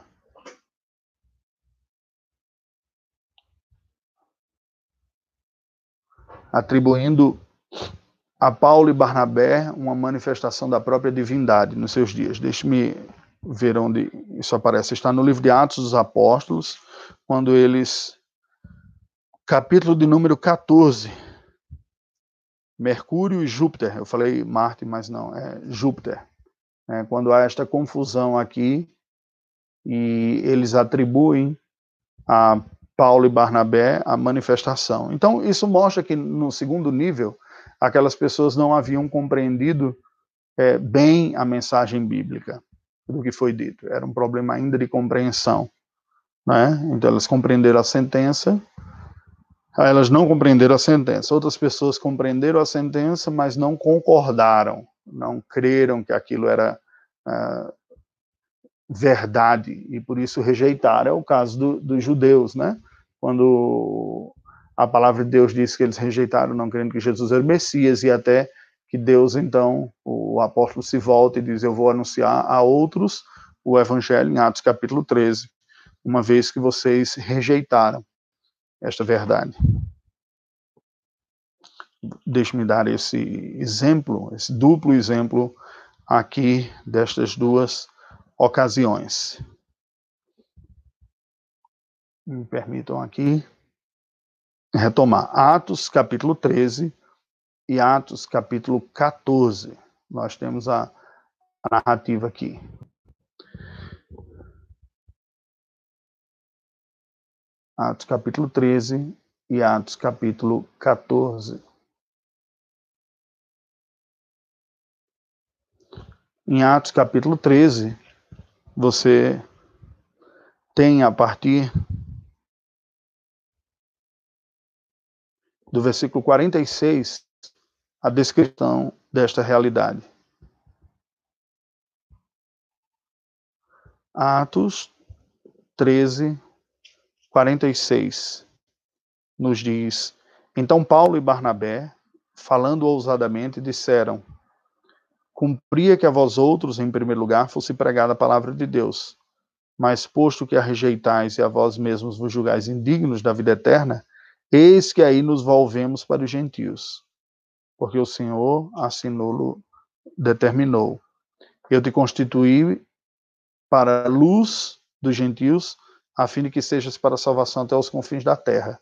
atribuindo a Paulo e Barnabé uma manifestação da própria divindade nos seus dias. Deixe-me ver onde isso aparece. Está no livro de Atos dos Apóstolos, quando eles capítulo de número 14. Mercúrio e Júpiter. Eu falei Marte, mas não, é Júpiter. É, quando há esta confusão aqui, e eles atribuem a Paulo e Barnabé a manifestação. Então, isso mostra que, no segundo nível, aquelas pessoas não haviam compreendido é, bem a mensagem bíblica do que foi dito. Era um problema ainda de compreensão. Né? Então, elas compreenderam a sentença, elas não compreenderam a sentença. Outras pessoas compreenderam a sentença, mas não concordaram, não creram que aquilo era uh, verdade e por isso rejeitaram. É o caso do, dos judeus, né? Quando a palavra de Deus diz que eles rejeitaram, não crendo que Jesus era o Messias, e até que Deus, então, o apóstolo se volta e diz: Eu vou anunciar a outros o evangelho, em Atos capítulo 13, uma vez que vocês rejeitaram esta verdade. Deixe-me dar esse exemplo, esse duplo exemplo aqui destas duas ocasiões. Me permitam aqui retomar Atos capítulo 13 e Atos capítulo 14. Nós temos a, a narrativa aqui. Atos capítulo 13 e Atos capítulo 14. Em Atos capítulo 13, você tem a partir do versículo 46 a descrição desta realidade. Atos 13, 46 nos diz: Então Paulo e Barnabé, falando ousadamente, disseram: Cumpria que a vós outros, em primeiro lugar, fosse pregada a palavra de Deus. Mas posto que a rejeitais e a vós mesmos vos julgais indignos da vida eterna, eis que aí nos volvemos para os gentios. Porque o Senhor assim lo determinou. Eu te constituí para a luz dos gentios, a fim de que sejas para a salvação até os confins da terra.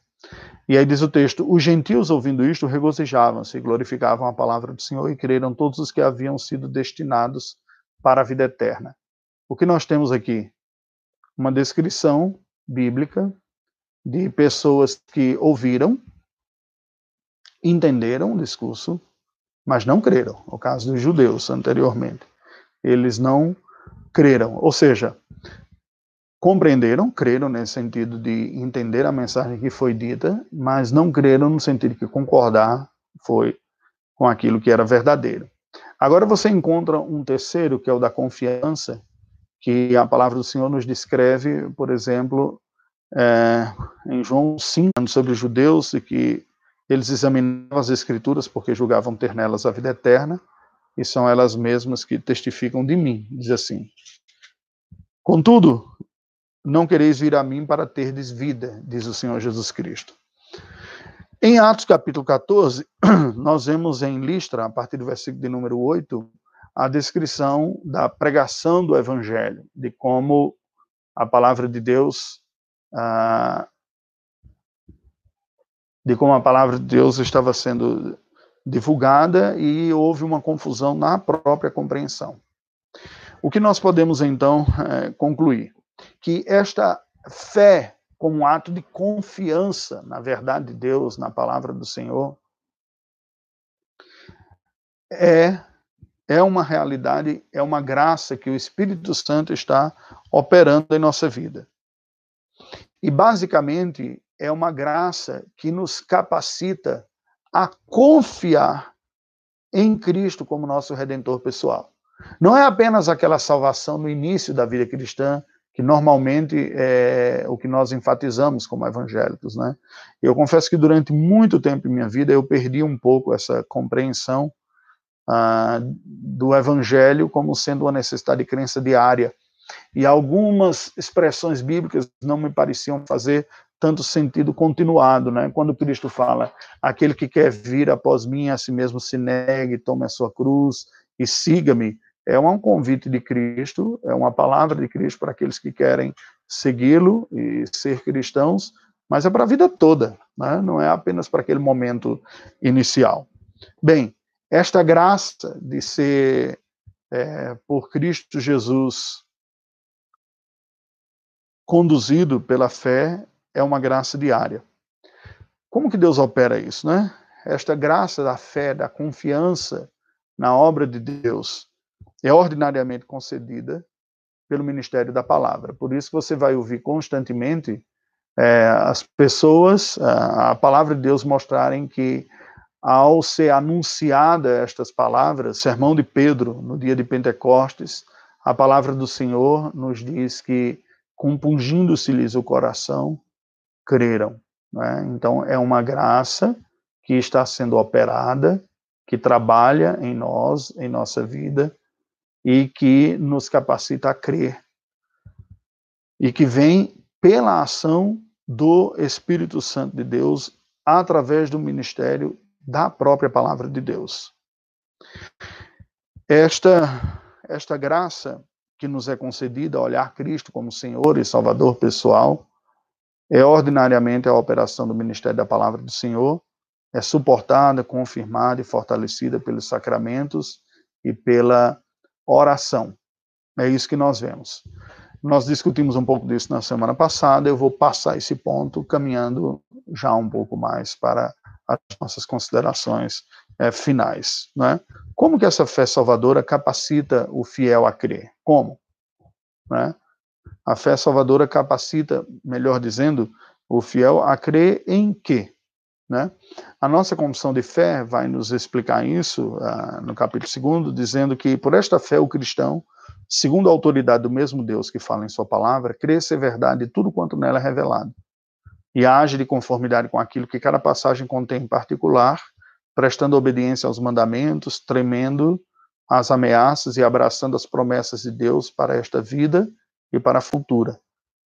E aí diz o texto: os gentios, ouvindo isto, regozijavam-se, glorificavam a palavra do Senhor e creram todos os que haviam sido destinados para a vida eterna. O que nós temos aqui? Uma descrição bíblica de pessoas que ouviram, entenderam o discurso, mas não creram. O caso dos judeus anteriormente. Eles não creram. Ou seja, compreenderam, creram nesse sentido de entender a mensagem que foi dita, mas não creram no sentido que concordar foi com aquilo que era verdadeiro. Agora você encontra um terceiro, que é o da confiança, que a palavra do Senhor nos descreve, por exemplo, é, em João 5, sobre os judeus, e que eles examinavam as escrituras porque julgavam ter nelas a vida eterna, e são elas mesmas que testificam de mim, diz assim. Contudo, não quereis vir a mim para terdes vida, diz o Senhor Jesus Cristo. Em Atos capítulo 14, nós vemos em Listra, a partir do versículo de número 8, a descrição da pregação do evangelho, de como a palavra de Deus ah, de como a palavra de Deus estava sendo divulgada e houve uma confusão na própria compreensão. O que nós podemos então é, concluir? Que esta fé, como um ato de confiança na verdade de Deus, na palavra do Senhor, é é uma realidade, é uma graça que o Espírito Santo está operando em nossa vida. E basicamente é uma graça que nos capacita a confiar em Cristo como nosso redentor pessoal. Não é apenas aquela salvação no início da vida cristã, que normalmente é o que nós enfatizamos como evangélicos, né? Eu confesso que durante muito tempo em minha vida eu perdi um pouco essa compreensão ah, do evangelho como sendo uma necessidade de crença diária. E algumas expressões bíblicas não me pareciam fazer tanto sentido continuado, né? Quando Cristo fala, aquele que quer vir após mim, a si mesmo se negue, tome a sua cruz e siga-me é um convite de Cristo, é uma palavra de Cristo para aqueles que querem segui-lo e ser cristãos, mas é para a vida toda, né? não é apenas para aquele momento inicial. Bem, esta graça de ser é, por Cristo Jesus conduzido pela fé é uma graça diária. Como que Deus opera isso, né? Esta graça da fé, da confiança na obra de Deus é ordinariamente concedida pelo ministério da palavra. Por isso você vai ouvir constantemente é, as pessoas, a, a palavra de Deus mostrarem que ao ser anunciada estas palavras, sermão de Pedro no dia de Pentecostes, a palavra do Senhor nos diz que compungindo-se-lhes o coração, creram. Né? Então é uma graça que está sendo operada, que trabalha em nós, em nossa vida e que nos capacita a crer e que vem pela ação do Espírito Santo de Deus através do ministério da própria palavra de Deus. Esta esta graça que nos é concedida, olhar Cristo como Senhor e Salvador pessoal, é ordinariamente a operação do ministério da palavra do Senhor, é suportada, confirmada e fortalecida pelos sacramentos e pela oração. É isso que nós vemos. Nós discutimos um pouco disso na semana passada, eu vou passar esse ponto caminhando já um pouco mais para as nossas considerações é, finais. Né? Como que essa fé salvadora capacita o fiel a crer? Como? Né? A fé salvadora capacita, melhor dizendo, o fiel a crer em quê? Né? A nossa confissão de fé vai nos explicar isso uh, no capítulo 2, dizendo que por esta fé o cristão, segundo a autoridade do mesmo Deus que fala em sua palavra, crê ser verdade tudo quanto nela é revelado, e age de conformidade com aquilo que cada passagem contém em particular, prestando obediência aos mandamentos, tremendo às ameaças e abraçando as promessas de Deus para esta vida e para a futura.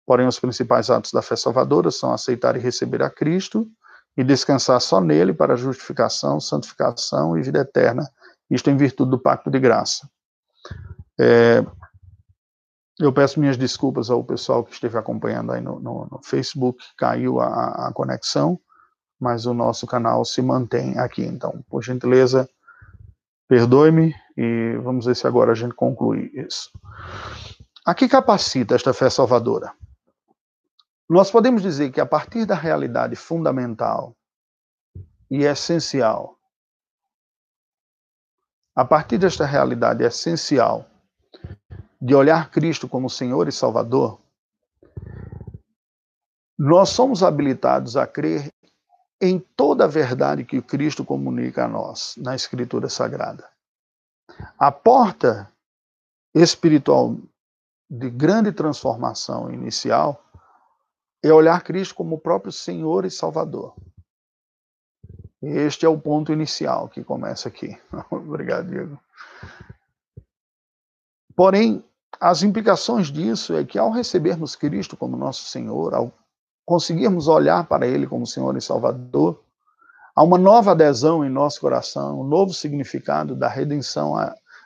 Porém, os principais atos da fé salvadora são aceitar e receber a Cristo, e descansar só nele para justificação, santificação e vida eterna, isto em virtude do pacto de graça. É, eu peço minhas desculpas ao pessoal que esteve acompanhando aí no, no, no Facebook, caiu a, a, conexão, mas o nosso canal se mantém aqui. Então, por gentileza, perdoe-me e vamos ver se agora a gente conclui isso. A que capacita esta fé salvadora? Nós podemos dizer que a partir da realidade fundamental e essencial, a partir desta realidade essencial de olhar Cristo como Senhor e Salvador, nós somos habilitados a crer em toda a verdade que Cristo comunica a nós na Escritura Sagrada. A porta espiritual de grande transformação inicial é olhar Cristo como o próprio Senhor e Salvador. Este é o ponto inicial que começa aqui. Obrigado, Diego. Porém, as implicações disso é que ao recebermos Cristo como nosso Senhor, ao conseguirmos olhar para Ele como Senhor e Salvador, há uma nova adesão em nosso coração, um novo significado da redenção,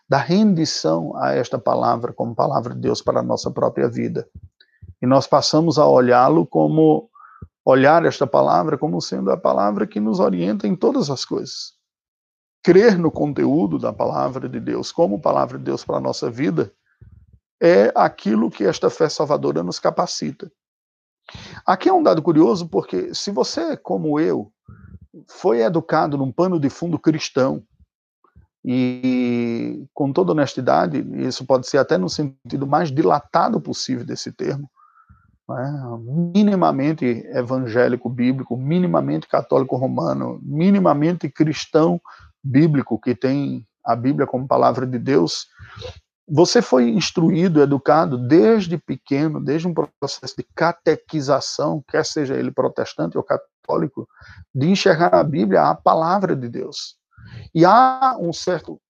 da rendição a esta palavra como palavra de Deus para a nossa própria vida. E nós passamos a olhá-lo como olhar esta palavra como sendo a palavra que nos orienta em todas as coisas. Crer no conteúdo da palavra de Deus como palavra de Deus para a nossa vida é aquilo que esta fé salvadora nos capacita. Aqui é um dado curioso porque se você, como eu, foi educado num pano de fundo cristão, e com toda honestidade, isso pode ser até no sentido mais dilatado possível desse termo, né, minimamente evangélico bíblico, minimamente católico romano, minimamente cristão bíblico, que tem a Bíblia como palavra de Deus, você foi instruído, educado desde pequeno, desde um processo de catequização, quer seja ele protestante ou católico, de enxergar a Bíblia a palavra de Deus. E há um certo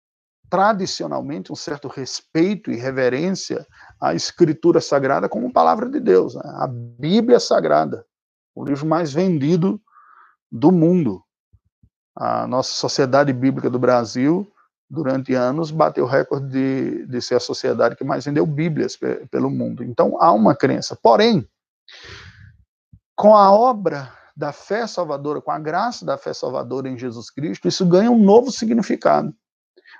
tradicionalmente um certo respeito e reverência à Escritura Sagrada como palavra de Deus, né? a Bíblia Sagrada, o livro mais vendido do mundo. A nossa Sociedade Bíblica do Brasil, durante anos, bateu o recorde de, de ser a sociedade que mais vendeu Bíblias pelo mundo. Então, há uma crença. Porém, com a obra da fé salvadora, com a graça da fé salvadora em Jesus Cristo, isso ganha um novo significado.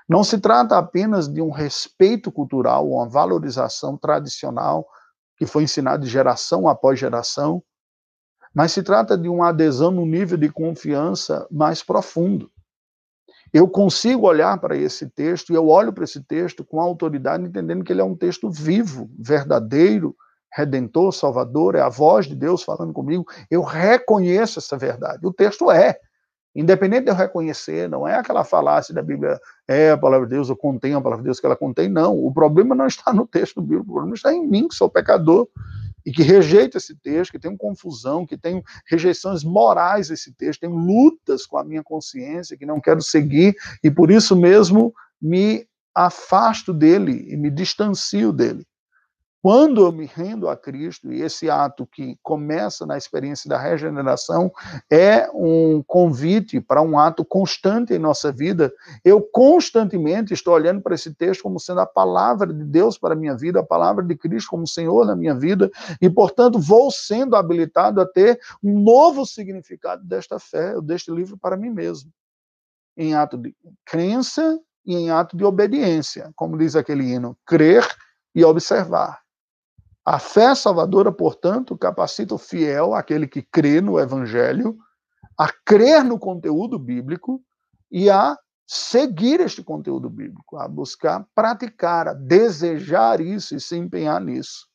Não se trata apenas de um respeito cultural, uma valorização tradicional que foi ensinado de geração após geração, mas se trata de uma adesão no nível de confiança mais profundo. Eu consigo olhar para esse texto e eu olho para esse texto com autoridade, entendendo que ele é um texto vivo, verdadeiro, redentor, salvador, é a voz de Deus falando comigo. Eu reconheço essa verdade. O texto é. Independente de eu reconhecer, não é aquela falácia da Bíblia, é a palavra de Deus, eu contenho a palavra de Deus que ela contém, não. O problema não está no texto bíblico, o problema está em mim, que sou pecador, e que rejeita esse texto, que tem confusão, que tem rejeições morais esse texto, tem lutas com a minha consciência, que não quero seguir, e por isso mesmo me afasto dele e me distancio dele. Quando eu me rendo a Cristo, e esse ato que começa na experiência da regeneração é um convite para um ato constante em nossa vida, eu constantemente estou olhando para esse texto como sendo a palavra de Deus para a minha vida, a palavra de Cristo como Senhor na minha vida, e portanto vou sendo habilitado a ter um novo significado desta fé, deste livro para mim mesmo. Em ato de crença e em ato de obediência, como diz aquele hino, crer e observar. A fé salvadora, portanto, capacita o fiel, aquele que crê no evangelho, a crer no conteúdo bíblico e a seguir este conteúdo bíblico, a buscar praticar, a desejar isso e se empenhar nisso.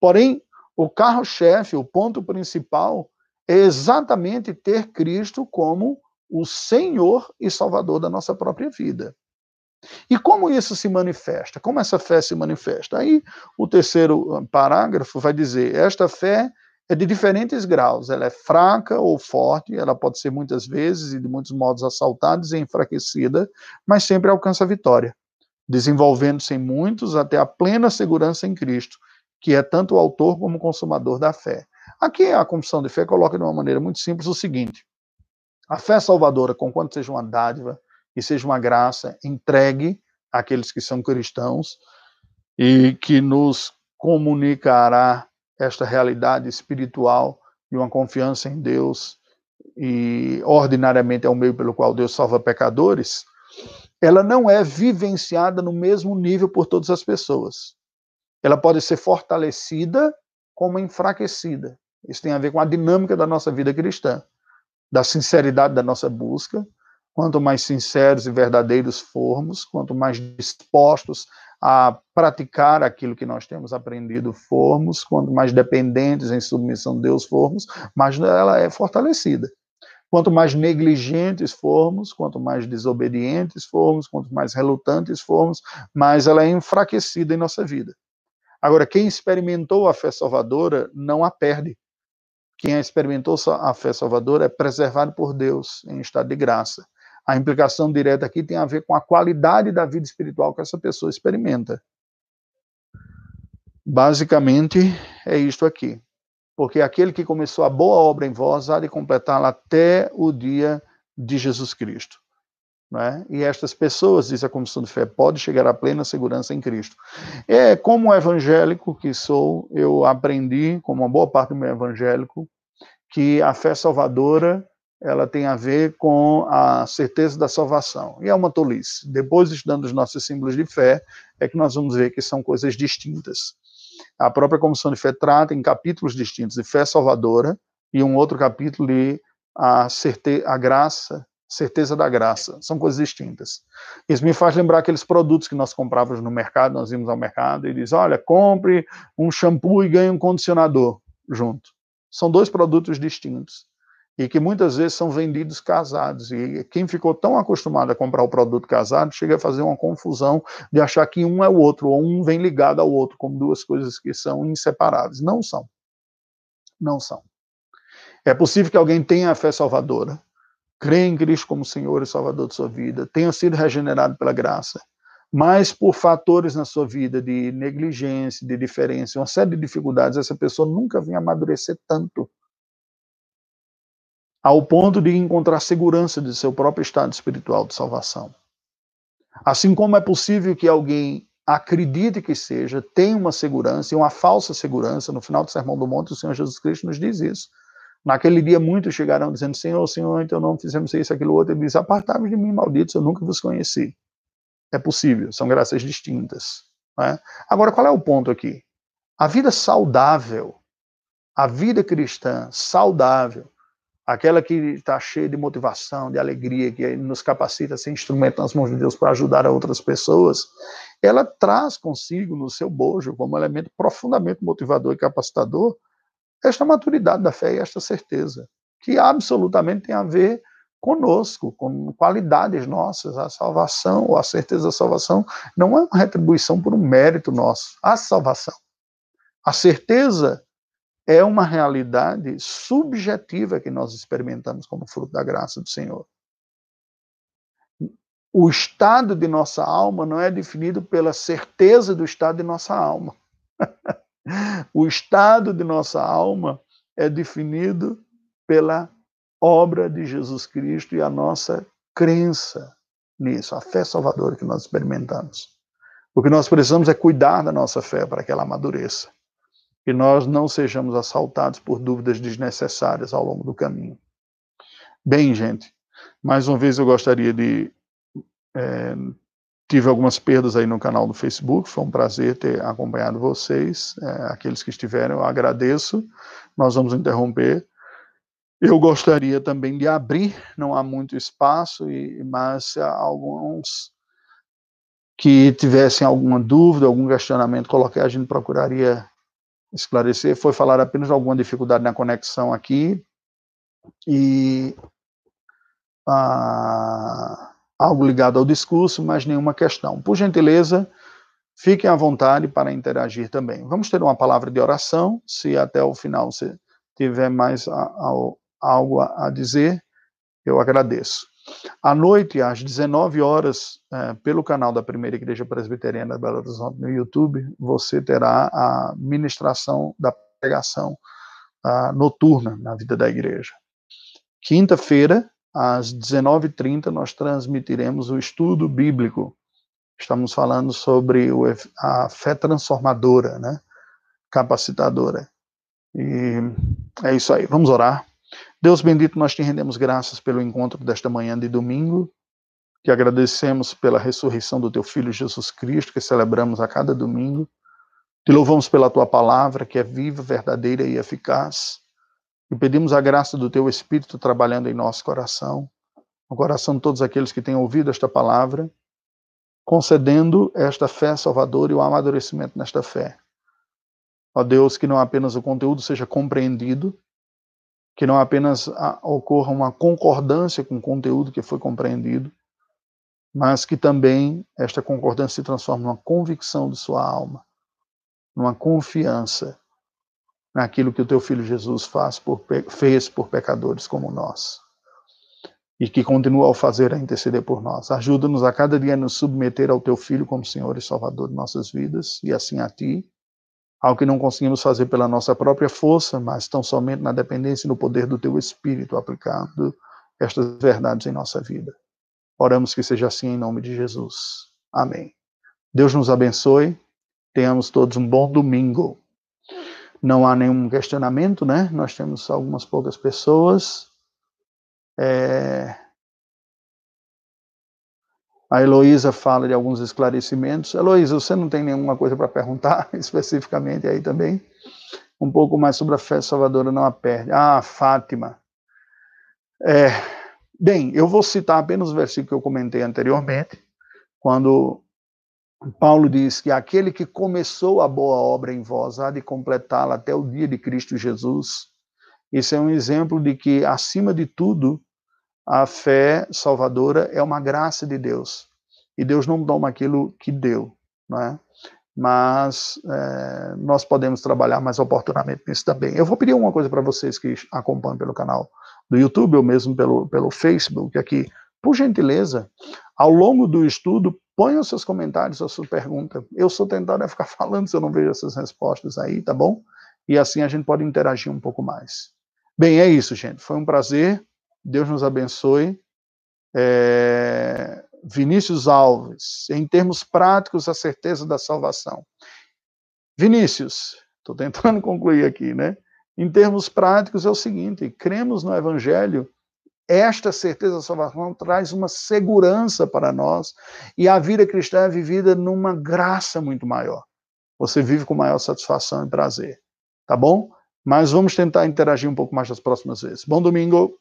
Porém, o carro-chefe, o ponto principal, é exatamente ter Cristo como o Senhor e Salvador da nossa própria vida. E como isso se manifesta? Como essa fé se manifesta? Aí o terceiro ah, parágrafo vai dizer: esta fé é de diferentes graus, ela é fraca ou forte, ela pode ser muitas vezes e de muitos modos assaltada e enfraquecida, mas sempre alcança a vitória, desenvolvendo-se em muitos até a plena segurança em Cristo, que é tanto o autor como o consumador da fé. Aqui a confissão de fé coloca de uma maneira muito simples o seguinte: a fé salvadora, conquanto seja uma dádiva, e seja uma graça entregue àqueles que são cristãos e que nos comunicará esta realidade espiritual de uma confiança em Deus e ordinariamente é o meio pelo qual Deus salva pecadores, ela não é vivenciada no mesmo nível por todas as pessoas. Ela pode ser fortalecida como enfraquecida. Isso tem a ver com a dinâmica da nossa vida cristã, da sinceridade da nossa busca, Quanto mais sinceros e verdadeiros formos, quanto mais dispostos a praticar aquilo que nós temos aprendido formos, quanto mais dependentes em submissão a Deus formos, mais ela é fortalecida. Quanto mais negligentes formos, quanto mais desobedientes formos, quanto mais relutantes formos, mais ela é enfraquecida em nossa vida. Agora, quem experimentou a fé salvadora não a perde. Quem experimentou a fé salvadora é preservado por Deus em estado de graça. A implicação direta aqui tem a ver com a qualidade da vida espiritual que essa pessoa experimenta. Basicamente, é isto aqui. Porque aquele que começou a boa obra em vós há de completá-la até o dia de Jesus Cristo. Né? E estas pessoas, diz a Comissão de Fé, podem chegar à plena segurança em Cristo. É como evangélico que sou, eu aprendi, como uma boa parte do meu evangélico, que a fé salvadora ela tem a ver com a certeza da salvação. E é uma tolice. Depois, estudando os nossos símbolos de fé, é que nós vamos ver que são coisas distintas. A própria Comissão de Fé trata em capítulos distintos de fé salvadora e um outro capítulo de a, certe a graça, certeza da graça. São coisas distintas. Isso me faz lembrar aqueles produtos que nós comprávamos no mercado, nós íamos ao mercado e diz, olha, compre um shampoo e ganhe um condicionador junto. São dois produtos distintos e que muitas vezes são vendidos casados. E quem ficou tão acostumado a comprar o produto casado chega a fazer uma confusão de achar que um é o outro, ou um vem ligado ao outro, como duas coisas que são inseparáveis. Não são. Não são. É possível que alguém tenha a fé salvadora, crê em Cristo como Senhor e Salvador de sua vida, tenha sido regenerado pela graça, mas por fatores na sua vida de negligência, de diferença, uma série de dificuldades, essa pessoa nunca vem amadurecer tanto ao ponto de encontrar segurança de seu próprio estado espiritual de salvação. Assim como é possível que alguém acredite que seja, tenha uma segurança e uma falsa segurança. No final do Sermão do Monte, o Senhor Jesus Cristo nos diz isso. Naquele dia, muitos chegarão dizendo: Senhor, Senhor, então não fizemos isso, aquilo, outro. Ele diz: Apartai-vos de mim, malditos, eu nunca vos conheci. É possível, são graças distintas. É? Agora, qual é o ponto aqui? A vida saudável, a vida cristã saudável, aquela que está cheia de motivação, de alegria, que nos capacita a ser instrumento nas mãos de Deus para ajudar outras pessoas, ela traz consigo no seu bojo, como elemento profundamente motivador e capacitador, esta maturidade da fé e esta certeza, que absolutamente tem a ver conosco, com qualidades nossas. A salvação, ou a certeza da salvação, não é uma retribuição por um mérito nosso. A salvação. A certeza é uma realidade subjetiva que nós experimentamos como fruto da graça do Senhor. O estado de nossa alma não é definido pela certeza do estado de nossa alma. o estado de nossa alma é definido pela obra de Jesus Cristo e a nossa crença nisso, a fé salvadora que nós experimentamos. O que nós precisamos é cuidar da nossa fé para que ela amadureça. Que nós não sejamos assaltados por dúvidas desnecessárias ao longo do caminho. Bem, gente, mais uma vez eu gostaria de. É, tive algumas perdas aí no canal do Facebook, foi um prazer ter acompanhado vocês. É, aqueles que estiveram, eu agradeço. Nós vamos interromper eu gostaria também de abrir, não há muito espaço, e, mas alguns que tivessem alguma dúvida, algum questionamento, coloquei, a gente procuraria esclarecer. Foi falar apenas de alguma dificuldade na conexão aqui e ah, algo ligado ao discurso, mas nenhuma questão. Por gentileza, fiquem à vontade para interagir também. Vamos ter uma palavra de oração, se até o final você tiver mais algo a dizer, eu agradeço. À noite, às 19 horas, é, pelo canal da Primeira Igreja Presbiteriana de Belo Horizonte no YouTube, você terá a ministração da pregação a, noturna na vida da igreja. Quinta-feira, às 19h30, nós transmitiremos o estudo bíblico. Estamos falando sobre o, a fé transformadora, né? capacitadora. E é isso aí. Vamos orar. Deus bendito, nós te rendemos graças pelo encontro desta manhã de domingo, que agradecemos pela ressurreição do teu filho Jesus Cristo, que celebramos a cada domingo. Te louvamos pela tua palavra, que é viva, verdadeira e eficaz. E pedimos a graça do teu Espírito trabalhando em nosso coração, no coração de todos aqueles que têm ouvido esta palavra, concedendo esta fé salvadora e o amadurecimento nesta fé. Ó Deus, que não apenas o conteúdo seja compreendido, que não apenas ocorra uma concordância com o conteúdo que foi compreendido, mas que também esta concordância se transforme numa convicção de sua alma, numa confiança naquilo que o teu filho Jesus por, fez por pecadores como nós. E que continua ao fazer a interceder por nós. Ajuda-nos a cada dia a nos submeter ao teu filho como Senhor e Salvador de nossas vidas, e assim a ti, algo que não conseguimos fazer pela nossa própria força, mas tão somente na dependência e no poder do teu Espírito, aplicando estas verdades em nossa vida. Oramos que seja assim em nome de Jesus. Amém. Deus nos abençoe. Tenhamos todos um bom domingo. Não há nenhum questionamento, né? Nós temos algumas poucas pessoas. É... A Heloísa fala de alguns esclarecimentos. Heloísa, você não tem nenhuma coisa para perguntar especificamente aí também? Um pouco mais sobre a fé salvadora não a perde. Ah, Fátima. É, bem, eu vou citar apenas o versículo que eu comentei anteriormente, quando Paulo diz que aquele que começou a boa obra em vós há de completá-la até o dia de Cristo Jesus. Isso é um exemplo de que, acima de tudo, a fé salvadora é uma graça de Deus. E Deus não toma aquilo que deu, não é? mas é, nós podemos trabalhar mais oportunamente nisso também. Eu vou pedir uma coisa para vocês que acompanham pelo canal do YouTube ou mesmo pelo, pelo Facebook aqui. Por gentileza, ao longo do estudo, ponham seus comentários, a sua pergunta. Eu sou tentado a ficar falando se eu não vejo essas respostas aí, tá bom? E assim a gente pode interagir um pouco mais. Bem, é isso, gente. Foi um prazer. Deus nos abençoe. É... Vinícius Alves, em termos práticos, a certeza da salvação. Vinícius, estou tentando concluir aqui, né? Em termos práticos, é o seguinte: cremos no Evangelho, esta certeza da salvação traz uma segurança para nós, e a vida cristã é vivida numa graça muito maior. Você vive com maior satisfação e prazer. Tá bom? Mas vamos tentar interagir um pouco mais nas próximas vezes. Bom domingo!